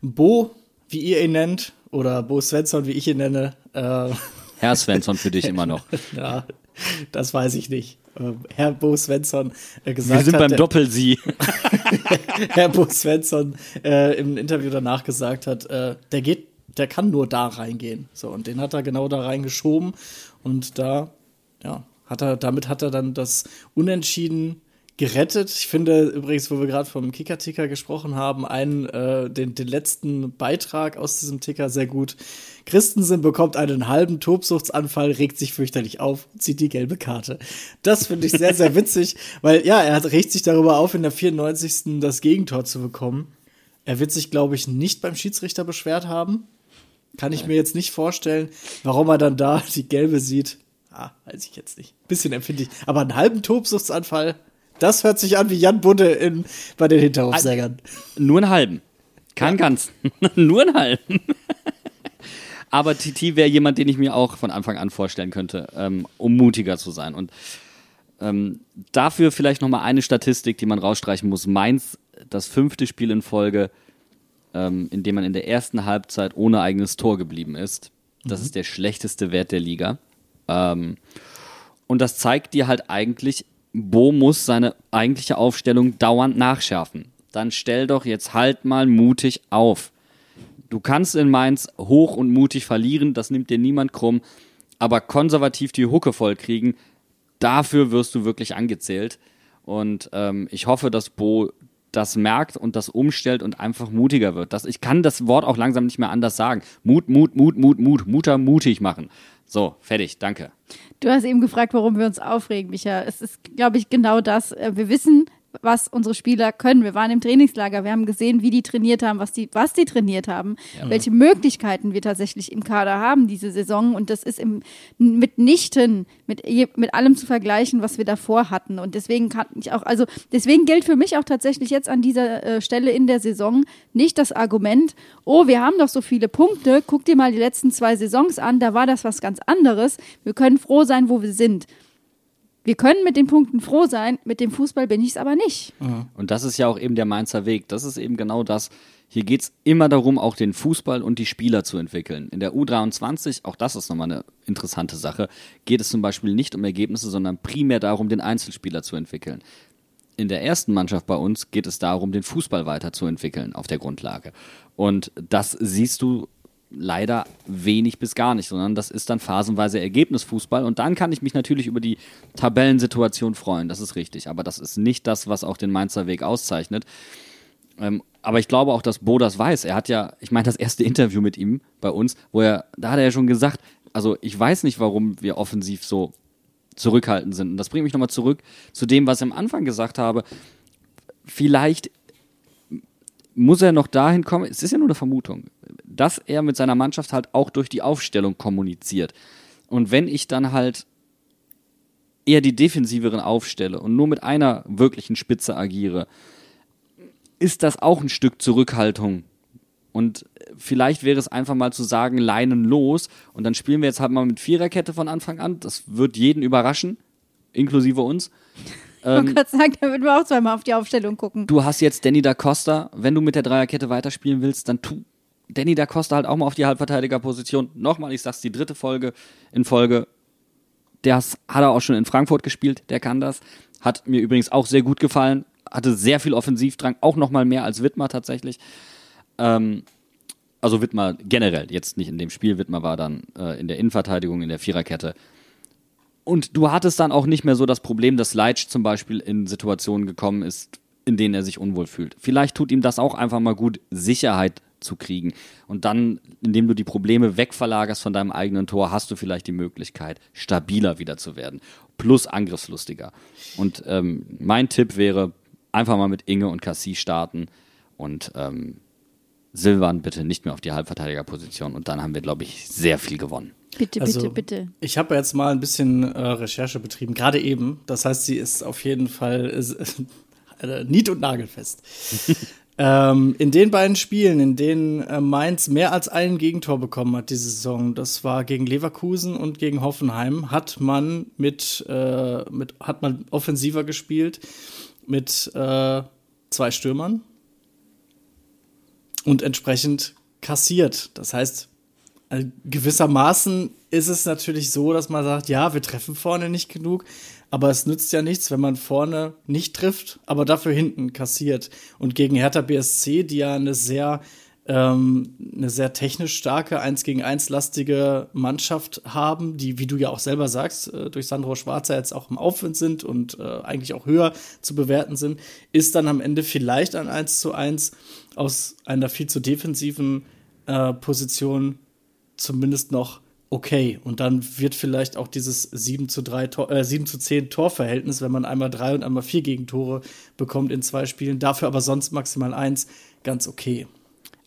Bo, wie ihr ihn nennt, oder Bo Svensson, wie ich ihn nenne, äh, Herr Svensson für dich immer noch. ja, das weiß ich nicht. Äh, Herr Bo Svensson äh, Wir gesagt sind hat, beim der- Doppel-Sie. Herr Bo Svensson äh, im Interview danach gesagt hat, äh, der geht, der kann nur da reingehen. So, und den hat er genau da reingeschoben. Und da, ja, hat er, damit hat er dann das Unentschieden gerettet. Ich finde übrigens, wo wir gerade vom Kicker-Ticker gesprochen haben, einen, äh, den, den letzten Beitrag aus diesem Ticker sehr gut. Christensen bekommt einen halben Tobsuchtsanfall, regt sich fürchterlich auf, zieht die gelbe Karte. Das finde ich sehr, sehr witzig, weil ja, er hat, regt sich darüber auf, in der 94. das Gegentor zu bekommen. Er wird sich, glaube ich, nicht beim Schiedsrichter beschwert haben. Kann ich mir jetzt nicht vorstellen, warum er dann da die gelbe sieht. Ah, weiß ich jetzt nicht. Bisschen empfindlich. Aber einen halben Tobsuchtsanfall, das hört sich an wie Jan Budde in, bei den Hinterhofsängern. Nur einen halben. Kein ganzen. Nur einen halben. Aber Titi wäre jemand, den ich mir auch von Anfang an vorstellen könnte, ähm, um mutiger zu sein. Und ähm, dafür vielleicht nochmal eine Statistik, die man rausstreichen muss. Mainz, das fünfte Spiel in Folge, ähm, in dem man in der ersten Halbzeit ohne eigenes Tor geblieben ist. Das ist der schlechteste Wert der Liga. Ähm, und das zeigt dir halt eigentlich, Bo muss seine eigentliche Aufstellung dauernd nachschärfen. Dann stell doch jetzt halt mal mutig auf. Du kannst in Mainz hoch und mutig verlieren, das nimmt dir niemand krumm, aber konservativ die Hucke voll kriegen, dafür wirst du wirklich angezählt. Und ähm, ich hoffe, dass Bo das merkt und das umstellt und einfach mutiger wird. Das, ich kann das Wort auch langsam nicht mehr anders sagen. Mut, Mut, Mut, Mut, Mut, Mutter mutig machen. So, fertig, danke. Du hast eben gefragt, warum wir uns aufregen, Micha. Es ist, glaube ich, genau das. Äh, Wir wissen, was unsere Spieler können. Wir waren im Trainingslager, wir haben gesehen, wie die trainiert haben, was die, was die trainiert haben, welche Möglichkeiten wir tatsächlich im Kader haben diese Saison. Und das ist im, mitnichten mit, mit allem zu vergleichen, was wir davor hatten. Und deswegen kann ich auch, also deswegen gilt für mich auch tatsächlich jetzt an dieser äh, Stelle in der Saison nicht das Argument, oh, wir haben doch so viele Punkte, guck dir mal die letzten zwei Saisons an, da war das was ganz anderes. Wir können froh sein, wo wir sind. Wir können mit den Punkten froh sein, mit dem Fußball bin ich es aber nicht. Und das ist ja auch eben der Mainzer Weg. Das ist eben genau das. Hier geht es immer darum, auch den Fußball und die Spieler zu entwickeln. In der U23, auch das ist nochmal eine interessante Sache, geht es zum Beispiel nicht um Ergebnisse, sondern primär darum, den Einzelspieler zu entwickeln. In der ersten Mannschaft bei uns geht es darum, den Fußball weiterzuentwickeln auf der Grundlage. Und das siehst du leider wenig bis gar nicht, sondern das ist dann phasenweise Ergebnisfußball. Und dann kann ich mich natürlich über die Tabellensituation freuen, das ist richtig. Aber das ist nicht das, was auch den Mainzer Weg auszeichnet. Ähm, aber ich glaube auch, dass Bo das weiß. Er hat ja, ich meine, das erste Interview mit ihm bei uns, wo er, da hat er ja schon gesagt, also ich weiß nicht, warum wir offensiv so zurückhaltend sind. Und das bringt mich nochmal zurück zu dem, was ich am Anfang gesagt habe. Vielleicht muss er noch dahin kommen, es ist ja nur eine Vermutung, dass er mit seiner Mannschaft halt auch durch die Aufstellung kommuniziert. Und wenn ich dann halt eher die defensiveren aufstelle und nur mit einer wirklichen Spitze agiere, ist das auch ein Stück Zurückhaltung. Und vielleicht wäre es einfach mal zu sagen, Leinen los und dann spielen wir jetzt halt mal mit Viererkette von Anfang an. Das wird jeden überraschen, inklusive uns. Ich wollte gerade sagen, da würden wir auch zweimal auf die Aufstellung gucken. Du hast jetzt Danny da Costa. Wenn du mit der Dreierkette weiterspielen willst, dann tu Danny da Costa halt auch mal auf die Halbverteidigerposition. Nochmal, ich sag's die dritte Folge in Folge. Das hat er auch schon in Frankfurt gespielt, der kann das. Hat mir übrigens auch sehr gut gefallen. Hatte sehr viel Offensivdrang, auch nochmal mehr als Wittmer tatsächlich. Ähm, also Wittmer generell, jetzt nicht in dem Spiel. Wittmer war dann äh, in der Innenverteidigung, in der Viererkette. Und du hattest dann auch nicht mehr so das Problem, dass Leitsch zum Beispiel in Situationen gekommen ist, in denen er sich unwohl fühlt. Vielleicht tut ihm das auch einfach mal gut, Sicherheit zu kriegen. Und dann, indem du die Probleme wegverlagerst von deinem eigenen Tor, hast du vielleicht die Möglichkeit, stabiler wieder zu werden. Plus angriffslustiger. Und ähm, mein Tipp wäre, einfach mal mit Inge und Cassie starten und ähm, Silvan bitte nicht mehr auf die Halbverteidigerposition. Und dann haben wir, glaube ich, sehr viel gewonnen. Bitte, Also, bitte, bitte. Ich habe jetzt mal ein bisschen äh, Recherche betrieben, gerade eben. Das heißt, sie ist auf jeden Fall äh, nied- und nagelfest. ähm, in den beiden Spielen, in denen äh, Mainz mehr als ein Gegentor bekommen hat diese Saison, das war gegen Leverkusen und gegen Hoffenheim, hat man mit, äh, mit hat man offensiver gespielt mit äh, zwei Stürmern und entsprechend kassiert. Das heißt, also gewissermaßen ist es natürlich so, dass man sagt, ja, wir treffen vorne nicht genug, aber es nützt ja nichts, wenn man vorne nicht trifft, aber dafür hinten kassiert. Und gegen Hertha BSC, die ja eine sehr ähm, eine sehr technisch starke, eins gegen eins lastige Mannschaft haben, die, wie du ja auch selber sagst, äh, durch Sandro Schwarzer jetzt auch im Aufwind sind und äh, eigentlich auch höher zu bewerten sind, ist dann am Ende vielleicht ein 1 zu 1 aus einer viel zu defensiven äh, Position zumindest noch okay. Und dann wird vielleicht auch dieses 7 zu, 3 Tor, äh, 7 zu 10 Torverhältnis, wenn man einmal drei und einmal vier Gegentore bekommt in zwei Spielen, dafür aber sonst maximal eins, ganz okay.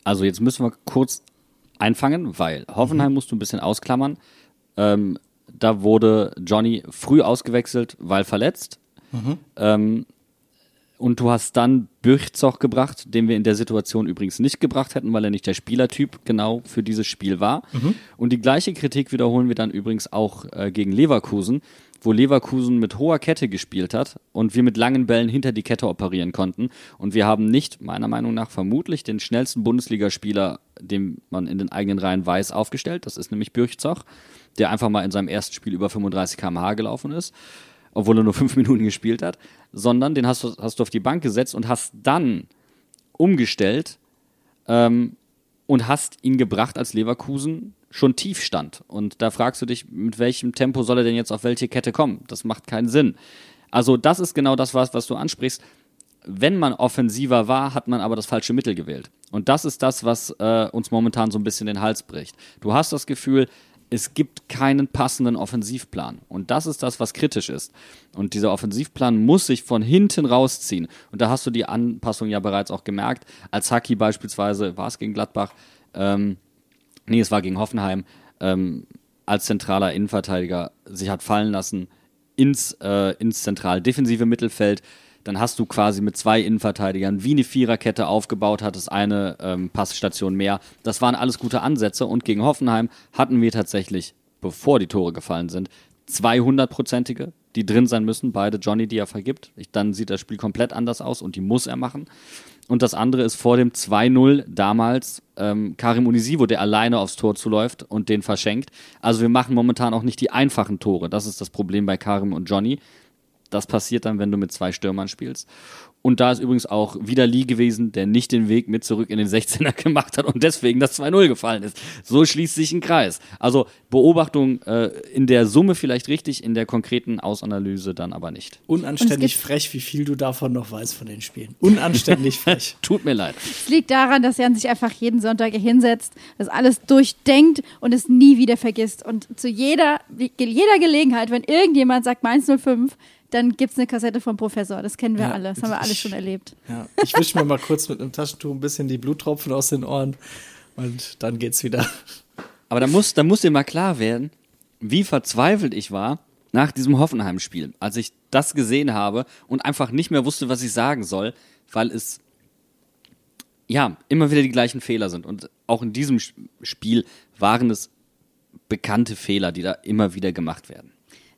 Also jetzt müssen wir kurz einfangen, weil Hoffenheim musst du ein bisschen ausklammern. Ähm, da wurde Johnny früh ausgewechselt, weil verletzt. Ähm, und du hast dann Bürchzoch gebracht, den wir in der Situation übrigens nicht gebracht hätten, weil er nicht der Spielertyp genau für dieses Spiel war. Und die gleiche Kritik wiederholen wir dann übrigens auch äh, gegen Leverkusen, wo Leverkusen mit hoher Kette gespielt hat und wir mit langen Bällen hinter die Kette operieren konnten. Und wir haben nicht, meiner Meinung nach, vermutlich den schnellsten Bundesligaspieler, den man in den eigenen Reihen weiß, aufgestellt. Das ist nämlich Bürchzoch, der einfach mal in seinem ersten Spiel über 35 km/h gelaufen ist obwohl er nur fünf Minuten gespielt hat, sondern den hast du, hast du auf die Bank gesetzt und hast dann umgestellt ähm, und hast ihn gebracht, als Leverkusen schon tief stand. Und da fragst du dich, mit welchem Tempo soll er denn jetzt auf welche Kette kommen? Das macht keinen Sinn. Also das ist genau das, was, was du ansprichst. Wenn man offensiver war, hat man aber das falsche Mittel gewählt. Und das ist das, was äh, uns momentan so ein bisschen den Hals bricht. Du hast das Gefühl, es gibt keinen passenden Offensivplan. Und das ist das, was kritisch ist. Und dieser Offensivplan muss sich von hinten rausziehen. Und da hast du die Anpassung ja bereits auch gemerkt. Als Haki beispielsweise, war es gegen Gladbach, ähm, nee, es war gegen Hoffenheim, ähm, als zentraler Innenverteidiger sich hat fallen lassen ins, äh, ins zentral defensive Mittelfeld. Dann hast du quasi mit zwei Innenverteidigern wie eine Viererkette aufgebaut, hattest eine ähm, Passstation mehr. Das waren alles gute Ansätze und gegen Hoffenheim hatten wir tatsächlich, bevor die Tore gefallen sind, 200-prozentige, die drin sein müssen, beide Johnny, die er vergibt. Ich, dann sieht das Spiel komplett anders aus und die muss er machen. Und das andere ist vor dem 2-0 damals ähm, Karim Unisivo, der alleine aufs Tor zuläuft und den verschenkt. Also wir machen momentan auch nicht die einfachen Tore. Das ist das Problem bei Karim und Johnny. Das passiert dann, wenn du mit zwei Stürmern spielst. Und da ist übrigens auch wieder Lee gewesen, der nicht den Weg mit zurück in den 16er gemacht hat und deswegen das 2-0 gefallen ist. So schließt sich ein Kreis. Also Beobachtung äh, in der Summe vielleicht richtig, in der konkreten Ausanalyse dann aber nicht. Unanständig frech, wie viel du davon noch weißt von den Spielen. Unanständig frech. Tut mir leid. Es liegt daran, dass Jan sich einfach jeden Sonntag hier hinsetzt, das alles durchdenkt und es nie wieder vergisst. Und zu jeder, jeder Gelegenheit, wenn irgendjemand sagt Mainz 05, dann gibt es eine Kassette vom Professor. Das kennen wir Ja, alle. Das haben wir alle schon erlebt. Ja, ich wische mir mal kurz mit einem Taschentuch ein bisschen die Bluttropfen aus den Ohren und dann geht's wieder. Aber da muss, da muss dir mal klar werden, wie verzweifelt ich war nach diesem Hoffenheim-Spiel, als ich das gesehen habe und einfach nicht mehr wusste, was ich sagen soll, weil es ja immer wieder die gleichen Fehler sind. Und auch in diesem Spiel waren es bekannte Fehler, die da immer wieder gemacht werden.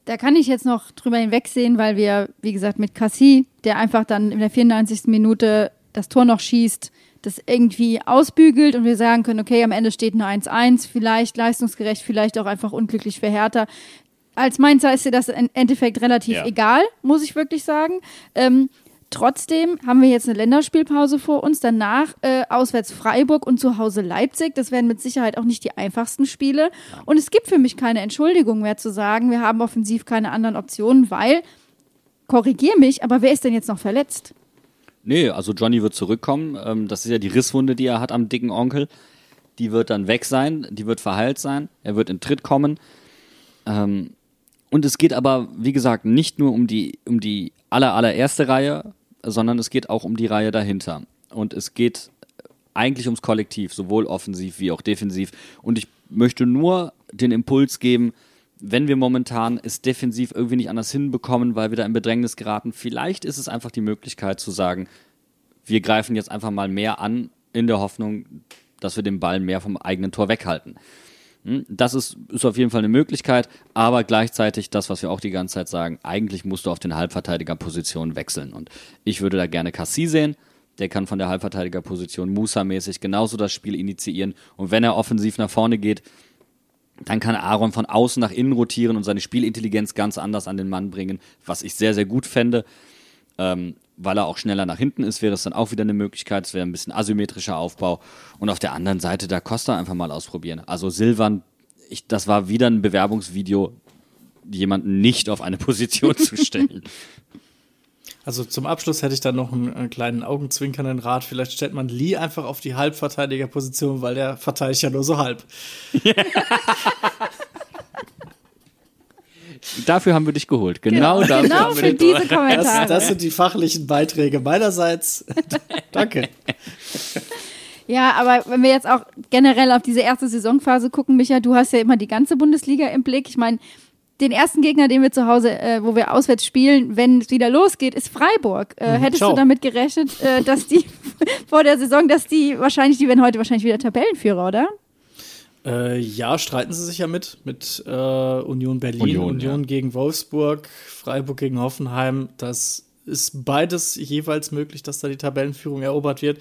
Da kann ich jetzt noch drüber hinwegsehen, weil wir, wie gesagt, mit Cassie, der einfach dann in der 94. Minute das Tor noch schießt, das irgendwie ausbügelt und wir sagen können, okay, am Ende steht nur 1-1, vielleicht leistungsgerecht, vielleicht auch einfach unglücklich für Hertha. Als Mainzer ist dir das im Endeffekt relativ Ja. egal, muss ich wirklich sagen. Ähm, trotzdem haben wir jetzt eine Länderspielpause vor uns, danach äh, auswärts Freiburg und zu Hause Leipzig. Das werden mit Sicherheit auch nicht die einfachsten Spiele. Und es gibt für mich keine Entschuldigung mehr zu sagen, wir haben offensiv keine anderen Optionen, weil, korrigier mich, aber wer ist denn jetzt noch verletzt? Nee, also Johnny wird zurückkommen. Ähm, das ist ja die Risswunde, die er hat am dicken Onkel. Die wird dann weg sein, die wird verheilt sein. Er wird in Tritt kommen. Ähm, und es geht aber, wie gesagt, nicht nur um die, um die aller, allererste Reihe, sondern es geht auch um die Reihe dahinter. Und es geht eigentlich ums Kollektiv, sowohl offensiv wie auch defensiv. Und ich möchte nur den Impuls geben, wenn wir momentan es defensiv irgendwie nicht anders hinbekommen, weil wir da in Bedrängnis geraten, vielleicht ist es einfach die Möglichkeit zu sagen, wir greifen jetzt einfach mal mehr an, in der Hoffnung, dass wir den Ball mehr vom eigenen Tor weghalten. Hm, Das ist, ist auf jeden Fall eine Möglichkeit, aber gleichzeitig das, was wir auch die ganze Zeit sagen, eigentlich musst du auf den Halbverteidigerposition wechseln. Und ich würde da gerne Cassie sehen. Der kann von der Halbverteidigerposition Musa-mäßig genauso das Spiel initiieren. Und wenn er offensiv nach vorne geht, dann kann Aaron von außen nach innen rotieren und seine Spielintelligenz ganz anders an den Mann bringen, was ich sehr, sehr gut fände. Ähm, weil er auch schneller nach hinten ist, wäre es dann auch wieder eine Möglichkeit. Es wäre ein bisschen asymmetrischer Aufbau. Und auf der anderen Seite da Costa einfach mal ausprobieren. Also Silvan, ich, das war wieder ein Bewerbungsvideo, jemanden nicht auf eine Position zu stellen. Also zum Abschluss hätte ich dann noch einen, äh, kleinen augenzwinkernden Rat. Vielleicht stellt man Lee einfach auf die Halbverteidigerposition, weil der verteidigt ja nur so halb. Dafür haben wir dich geholt. Genau, dafür genau haben wir für dich diese Das, Kommentare. das sind die fachlichen Beiträge meinerseits. Danke. Ja, aber wenn wir jetzt auch generell auf diese erste Saisonphase gucken, Micha, du hast ja immer die ganze Bundesliga im Blick. Ich meine, den ersten Gegner, den wir zu Hause, äh, wo wir auswärts spielen, wenn es wieder losgeht, ist Freiburg. Äh, hättest ciao. du damit gerechnet, äh, dass die vor der Saison, dass die wahrscheinlich, die werden heute wahrscheinlich wieder Tabellenführer, oder? Äh, ja, streiten sie sich ja mit, mit äh, Union Berlin, Union, Union, ja. gegen Wolfsburg, Freiburg gegen Hoffenheim. Das ist beides jeweils möglich, dass da die Tabellenführung erobert wird.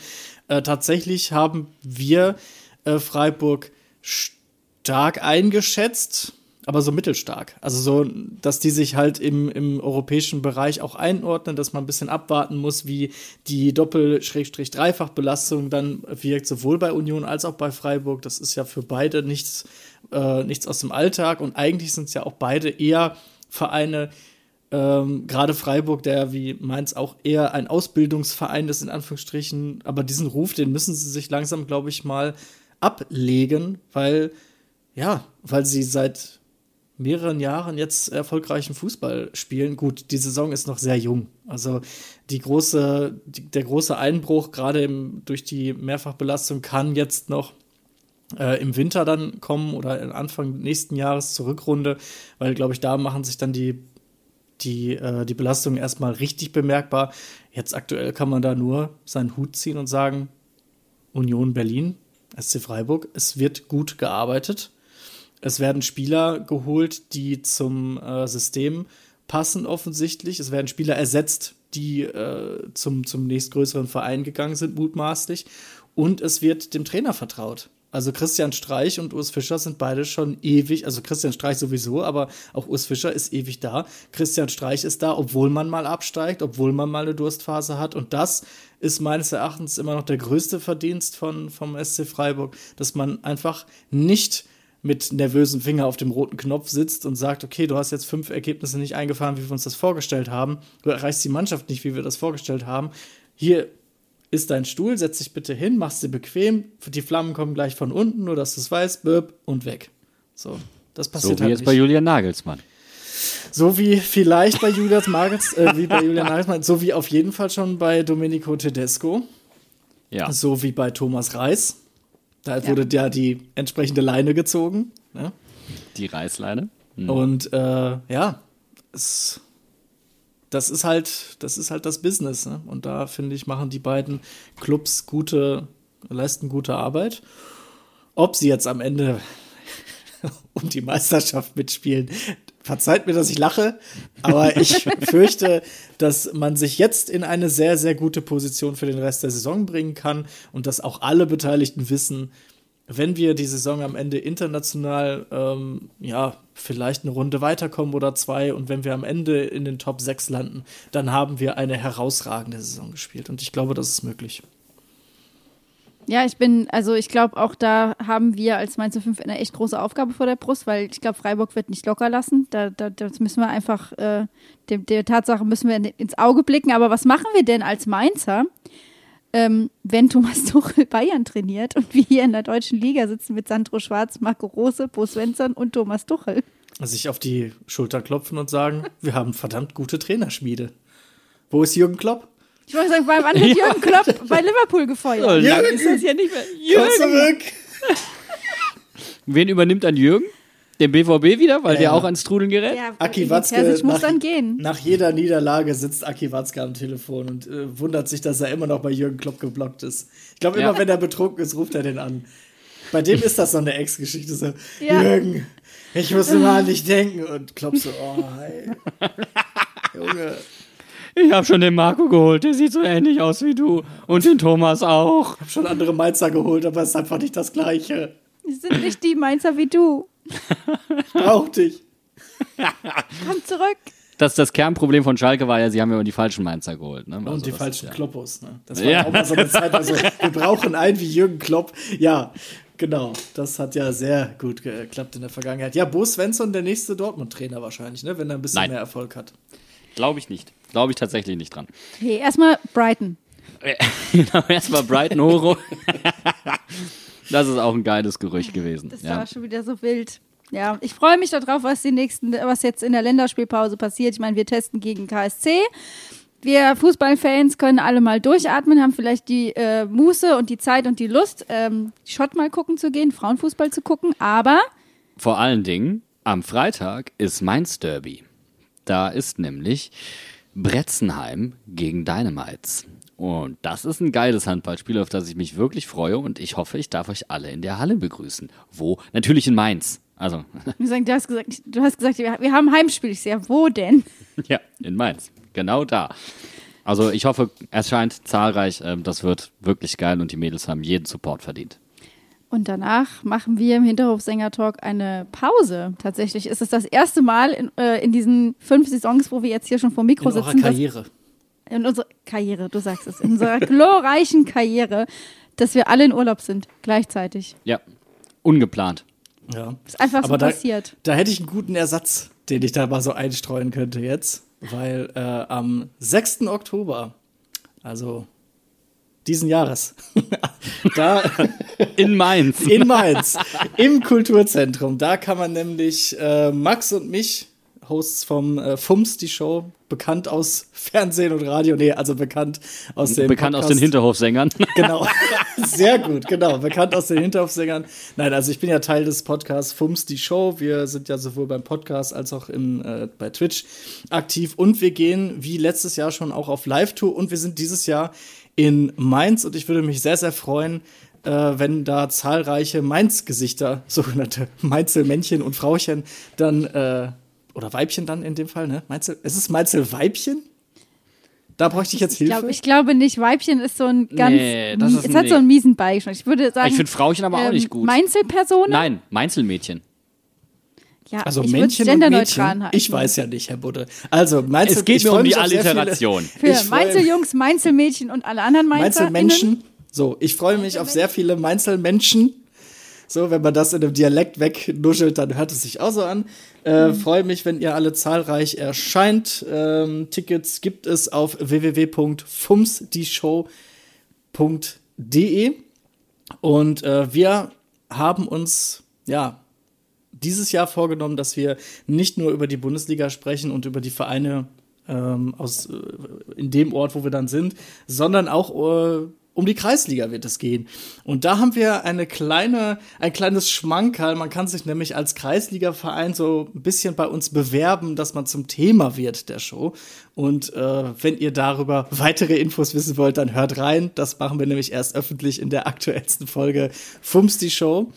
Äh, tatsächlich haben wir äh, Freiburg stark eingeschätzt, aber so mittelstark. Also so, dass die sich halt im, im europäischen Bereich auch einordnen, dass man ein bisschen abwarten muss, wie die Doppel-Dreifach-Belastung dann wirkt, sowohl bei Union als auch bei Freiburg. Das ist ja für beide nichts, äh, nichts aus dem Alltag und eigentlich sind es ja auch beide eher Vereine, ähm, gerade Freiburg, der wie Mainz auch eher ein Ausbildungsverein ist, in Anführungsstrichen, aber diesen Ruf, den müssen sie sich langsam, glaube ich, mal ablegen, weil, ja, weil sie seit mehreren Jahren jetzt erfolgreichen Fußball spielen. Gut, die Saison ist noch sehr jung. Also die große, die, der große Einbruch, gerade im- durch die Mehrfachbelastung, kann jetzt noch äh, im Winter dann kommen oder Anfang nächsten Jahres zur Rückrunde, weil, glaube ich, da machen sich dann die, die, äh, die Belastungen erstmal richtig bemerkbar. Jetzt aktuell kann man da nur seinen Hut ziehen und sagen, Union Berlin, SC Freiburg, es wird gut gearbeitet. Es werden Spieler geholt, die zum äh, System passen offensichtlich. Es werden Spieler ersetzt, die äh, zum, zum nächstgrößeren Verein gegangen sind, mutmaßlich. Und es wird dem Trainer vertraut. Also Christian Streich und Urs Fischer sind beide schon ewig, also Christian Streich sowieso, aber auch Urs Fischer ist ewig da. Christian Streich ist da, obwohl man mal absteigt, obwohl man mal eine Durstphase hat. Und das ist meines Erachtens immer noch der größte Verdienst von, vom SC Freiburg, dass man einfach nicht mit nervösen Finger auf dem roten Knopf sitzt und sagt, okay, du hast jetzt fünf Ergebnisse nicht eingefahren, wie wir uns das vorgestellt haben. Du erreichst die Mannschaft nicht, wie wir das vorgestellt haben. Hier ist dein Stuhl, setz dich bitte hin, machst dir bequem, die Flammen kommen gleich von unten, nur dass du es weißt, birb und weg. So, das So passiert wie halt jetzt nicht. bei Julian Nagelsmann. So wie vielleicht bei Julius Magels, äh, wie bei Julian Nagelsmann, so wie auf jeden Fall schon bei Domenico Tedesco, Ja. so wie bei Thomas Reis. Da wurde ja die entsprechende Leine gezogen. Ne? Die Reißleine. Und äh, ja, es, das ist halt, das ist halt das Business. Ne? Und da finde ich, machen die beiden Clubs gute, leisten gute Arbeit. Ob sie jetzt am Ende um die Meisterschaft mitspielen, verzeiht mir, dass ich lache, aber ich fürchte, dass man sich jetzt in eine sehr, sehr gute Position für den Rest der Saison bringen kann und dass auch alle Beteiligten wissen, wenn wir die Saison am Ende international, ähm, ja, vielleicht eine Runde weiterkommen oder zwei und wenn wir am Ende in den Top 6 landen, dann haben wir eine herausragende Saison gespielt und ich glaube, das ist möglich. Ja, ich bin, also ich glaube, auch da haben wir als Mainz 5 eine echt große Aufgabe vor der Brust, weil ich glaube, Freiburg wird nicht locker lassen. Da, da, das müssen wir einfach, äh, der, der Tatsache müssen wir in- ins Auge blicken. Aber was machen wir denn als Mainzer, ähm, wenn Thomas Tuchel Bayern trainiert und wir hier in der deutschen Liga sitzen mit Sandro Schwarz, Marco Rose, Bo Svensson und Thomas Tuchel? Sich auf die Schulter klopfen und sagen, wir haben verdammt gute Trainerschmiede. Wo ist Jürgen Klopp? Ich wollte sagen, wann hat Jürgen Klopp bei Liverpool gefeuert? Jürgen. Ist das ja nicht mehr. Komm zurück! Wen übernimmt dann Jürgen? Den BVB wieder, weil der Ja. auch ans Trudeln gerät? Ja, Aki Watzke Terzic muss nach, dann gehen. nach jeder Niederlage sitzt Aki Watzke am Telefon und äh, wundert sich, dass er immer noch bei Jürgen Klopp geblockt ist. Ich glaube, immer Ja. wenn er betrunken ist, ruft er den an. Bei dem ist das so eine Ex-Geschichte. So, Ja. Jürgen, ich muss immer an dich denken. Und Klopp so, oh, hey. Junge. Ich habe schon den Marco geholt, der sieht so ähnlich aus wie du. Und den Thomas auch. Ich habe schon andere Mainzer geholt, aber es ist einfach nicht das Gleiche. Die sind nicht die Mainzer wie du. Ich brauch dich. Komm zurück. Das, das Kernproblem von Schalke war ja, sie haben ja die falschen Mainzer geholt. Ne? Und Also die das falschen ist ja- Kloppos. Ne? Das war Ja. auch mal so eine Zeit, also wir brauchen einen wie Jürgen Klopp. Ja, genau. Das hat ja sehr gut geklappt in der Vergangenheit. Ja, Bo Svensson, der nächste Dortmund-Trainer wahrscheinlich, ne? wenn er ein bisschen Nein. mehr Erfolg hat. Glaube ich nicht. Glaube ich tatsächlich nicht dran. Okay, erstmal Brighton. genau, erstmal Brighton Horo. das ist auch ein geiles Gerücht gewesen. Das Ja. war schon wieder so wild. Ja, ich freue mich darauf, was die nächsten, was jetzt in der Länderspielpause passiert. Ich meine, wir testen gegen KSC. Wir Fußballfans können alle mal durchatmen, haben vielleicht die äh, Muße und die Zeit und die Lust, ähm, Schott mal gucken zu gehen, Frauenfußball zu gucken. Aber Vor allen Dingen, am Freitag ist Mainz Derby. Da ist nämlich Bretzenheim gegen Dynamites. Und das ist ein geiles Handballspiel, auf das ich mich wirklich freue. Und ich hoffe, ich darf euch alle in der Halle begrüßen. Wo? Natürlich in Mainz. Also, du hast gesagt, du hast gesagt, wir, haben Heimspiel. Ich sehe, ja, wo denn? ja, in Mainz. Genau da. Also, ich hoffe, es scheint zahlreich. Ähm, Das wird wirklich geil und die Mädels haben jeden Support verdient. Und danach machen wir im Hinterhofsänger-Talk eine Pause. Tatsächlich ist es das erste Mal in, äh, in diesen fünf Saisons, wo wir jetzt hier schon vor dem Mikro In sitzen, dass- Karriere. in unserer Karriere, du sagst es, in unserer glorreichen Karriere, dass wir alle in Urlaub sind, gleichzeitig. Ja, ungeplant. Ja. Ist einfach so Aber da, passiert. da hätte ich einen guten Ersatz, den ich da mal so einstreuen könnte jetzt. Weil äh, am 6. Oktober, also diesen Jahres, da In Mainz. in Mainz, im Kulturzentrum. Da kann man nämlich äh, Max und mich, Hosts vom äh, FUMS, die Show, bekannt aus Fernsehen und Radio, nee, also bekannt aus dem Bekannt aus Podcast. den Hinterhofsängern. Genau, sehr gut, genau, bekannt aus den Hinterhofsängern. Nein, also ich bin ja Teil des Podcasts FUMS, die Show. Wir sind ja sowohl beim Podcast als auch im, äh, bei Twitch aktiv und wir gehen wie letztes Jahr schon auch auf Live-Tour und wir sind dieses Jahr in Mainz und ich würde mich sehr, sehr freuen, äh, wenn da zahlreiche Mainz-Gesichter, sogenannte Mainzelmännchen und Frauchen, dann, äh, oder Weibchen dann in dem Fall, ne? Mainzel, ist es Mainzel-Weibchen? Da bräuchte ich jetzt Ich, Hilfe. glaub, ich glaube nicht. Weibchen ist so ein ganz. Nee, das ist es ein hat so Nee. einen miesen Beigeschmack. Ich würde sagen. Ich finde Frauchen aber auch ähm, nicht gut. Meinzelpersonen? Nein, Meinzelmädchen. Ja, also ich Männchen und Mädchen. Ich weiß ja nicht, Herr Budde. Also, meinst Es geht mir um die Alliteration. Für Meinzeljungs, Meinzelmädchen und alle anderen Meinzel Mainzelmenschen. So, ich freue mich auf sehr viele Mainzelmenschen. So, wenn man das in einem Dialekt wegnuschelt, dann hört es sich auch so an. Äh, Mhm. Freue mich, wenn ihr alle zahlreich erscheint. Ähm, Tickets gibt es auf www.fumsdieshow.de. Und äh, wir haben uns, ja, dieses Jahr vorgenommen, dass wir nicht nur über die Bundesliga sprechen und über die Vereine ähm, aus äh, in dem Ort, wo wir dann sind, sondern auch äh, um die Kreisliga wird es gehen. Und da haben wir eine kleine, ein kleines Schmankerl. Man kann sich nämlich als Kreisliga-Verein so ein bisschen bei uns bewerben, dass man zum Thema wird der Show. Und äh, wenn ihr darüber weitere Infos wissen wollt, dann hört rein. Das machen wir nämlich erst öffentlich in der aktuellsten Folge Fums die Show.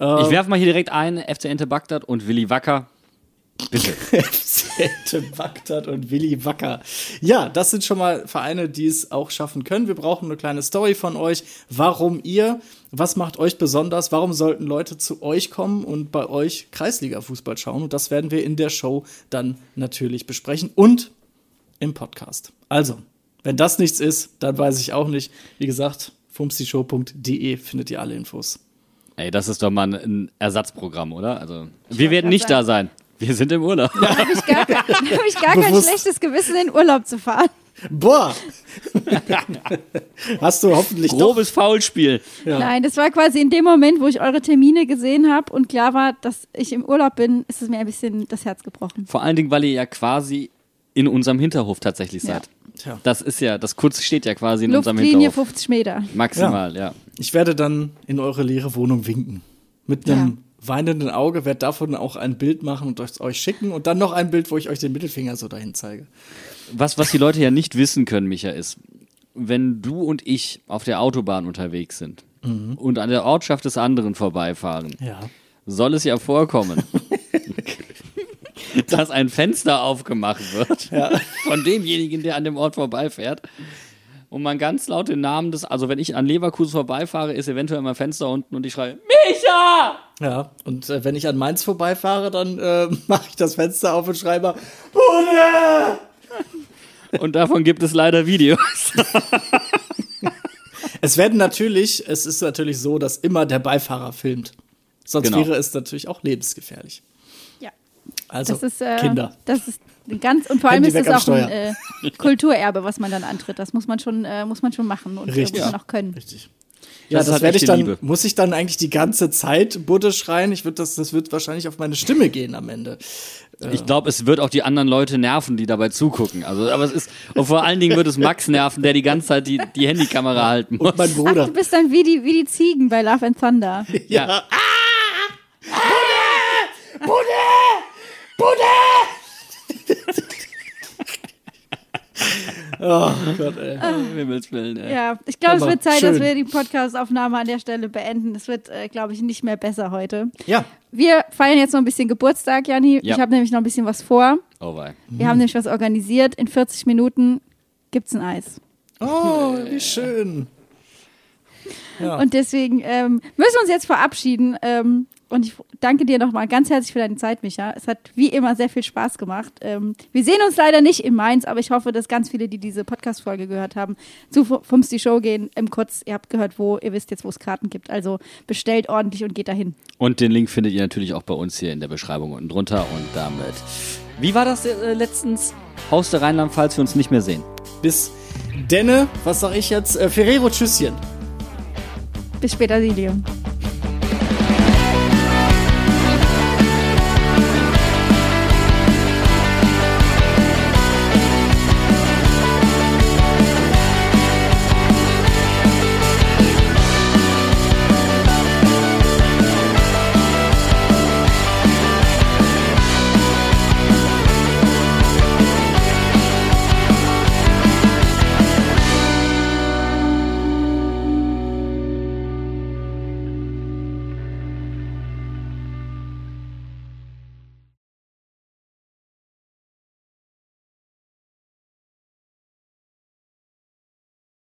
Ich werfe mal hier direkt ein, FC Ente Bagdad und Willi Wacker. Bitte. Zelte Bagdad und Willi Wacker. Ja, das sind schon mal Vereine, die es auch schaffen können. Wir brauchen eine kleine Story von euch. Warum ihr? Was macht euch besonders? Warum sollten Leute zu euch kommen und bei euch Kreisliga-Fußball schauen? Und das werden wir in der Show dann natürlich besprechen und im Podcast. Also, wenn das nichts ist, dann weiß ich auch nicht. Wie gesagt, fumstishow.de findet ihr alle Infos. Ey, das ist doch mal ein Ersatzprogramm, oder? Also, wir werden nicht da sein. Wir sind im Urlaub. habe ich gar, kein- hab ich gar kein schlechtes Gewissen, in Urlaub zu fahren. Boah! Hast du hoffentlich doch Grobes Foulspiel. Nein, das war quasi in dem Moment, wo ich eure Termine gesehen habe und klar war, dass ich im Urlaub bin, ist es mir ein bisschen das Herz gebrochen. Vor allen Dingen, weil ihr ja quasi in unserem Hinterhof tatsächlich Ja. Tja. Das ist ja, das Kurz steht ja quasi in unserem Luftlinie Hinterhof. 50 Meter. Maximal, ja. Ich werde dann in eure leere Wohnung winken. Mit einem weinenden Auge, werde davon auch ein Bild machen und euch- euch schicken und dann noch ein Bild, wo ich euch den Mittelfinger so dahin zeige. Was, was die Leute ja nicht wissen können, Micha, ist, wenn du und ich auf der Autobahn unterwegs sind und an der Ortschaft des anderen vorbeifahren, Ja. soll es ja vorkommen, dass ein Fenster aufgemacht wird von demjenigen, der an dem Ort vorbeifährt. Und man ganz laut den Namen des, also wenn ich an Leverkusen vorbeifahre, ist eventuell mein Fenster unten und ich schreie, Micha! Ja, und äh, wenn ich an Mainz vorbeifahre, dann äh, mache ich das Fenster auf und schreibe Bude! Und davon gibt es leider Videos. Es werden natürlich, es ist natürlich so, dass immer der Beifahrer filmt. Sonst Genau. wäre es natürlich auch lebensgefährlich. Ja. Also Das ist, äh, Kinder. Das ist ein ganz und vor allem ist am auch ein äh, Kulturerbe, was man dann antritt. Das muss man schon, äh, muss man schon machen und äh, Richtig. muss man auch können. Richtig. Ja, Das das, werde ich dann, Liebe. muss ich dann eigentlich die ganze Zeit Budde schreien? Ich würde das, das wird wahrscheinlich auf meine Stimme gehen am Ende. Ich glaube, es wird auch die anderen Leute nerven, die dabei zugucken. Also, aber es ist, und vor allen Dingen wird es Max nerven, der die ganze Zeit die, die Handykamera halten muss. Und mein Ach, Bruder. du bist dann wie die, wie die Ziegen bei Love and Thunder. Ja. Oh Gott, ey. Um Himmels Willen, ey. Ja, ich glaube, es wird Zeit, dass Schön. wir die Podcastaufnahme an der Stelle beenden. Es wird, äh, glaube ich, nicht mehr besser heute. Ja. Wir feiern jetzt noch ein bisschen Geburtstag, Janni. Ja. Ich habe nämlich noch ein bisschen was vor. Oh wei. Wir haben nämlich was organisiert. In 40 Minuten gibt's ein Eis. Oh, wie schön. Ja. Und deswegen ähm, müssen wir uns jetzt verabschieden. Ähm, und ich danke dir nochmal ganz herzlich für deine Zeit, Micha. Es hat wie immer sehr viel Spaß gemacht. Ähm, wir sehen uns leider nicht in Mainz, aber ich hoffe, dass ganz viele, die diese Podcast-Folge gehört haben, zu Fums die Show gehen. Im Kurz, ihr habt gehört, wo, ihr wisst jetzt, wo es Karten gibt. Also bestellt ordentlich und geht dahin. Und den Link findet ihr natürlich auch bei uns hier in der Beschreibung unten drunter. Und damit. Wie war das äh, letztens? Haus der Rheinland, falls wir uns nicht mehr sehen. Bis denne, was sag ich jetzt? Äh, Ferrero Tschüsschen. Bis später, Silium.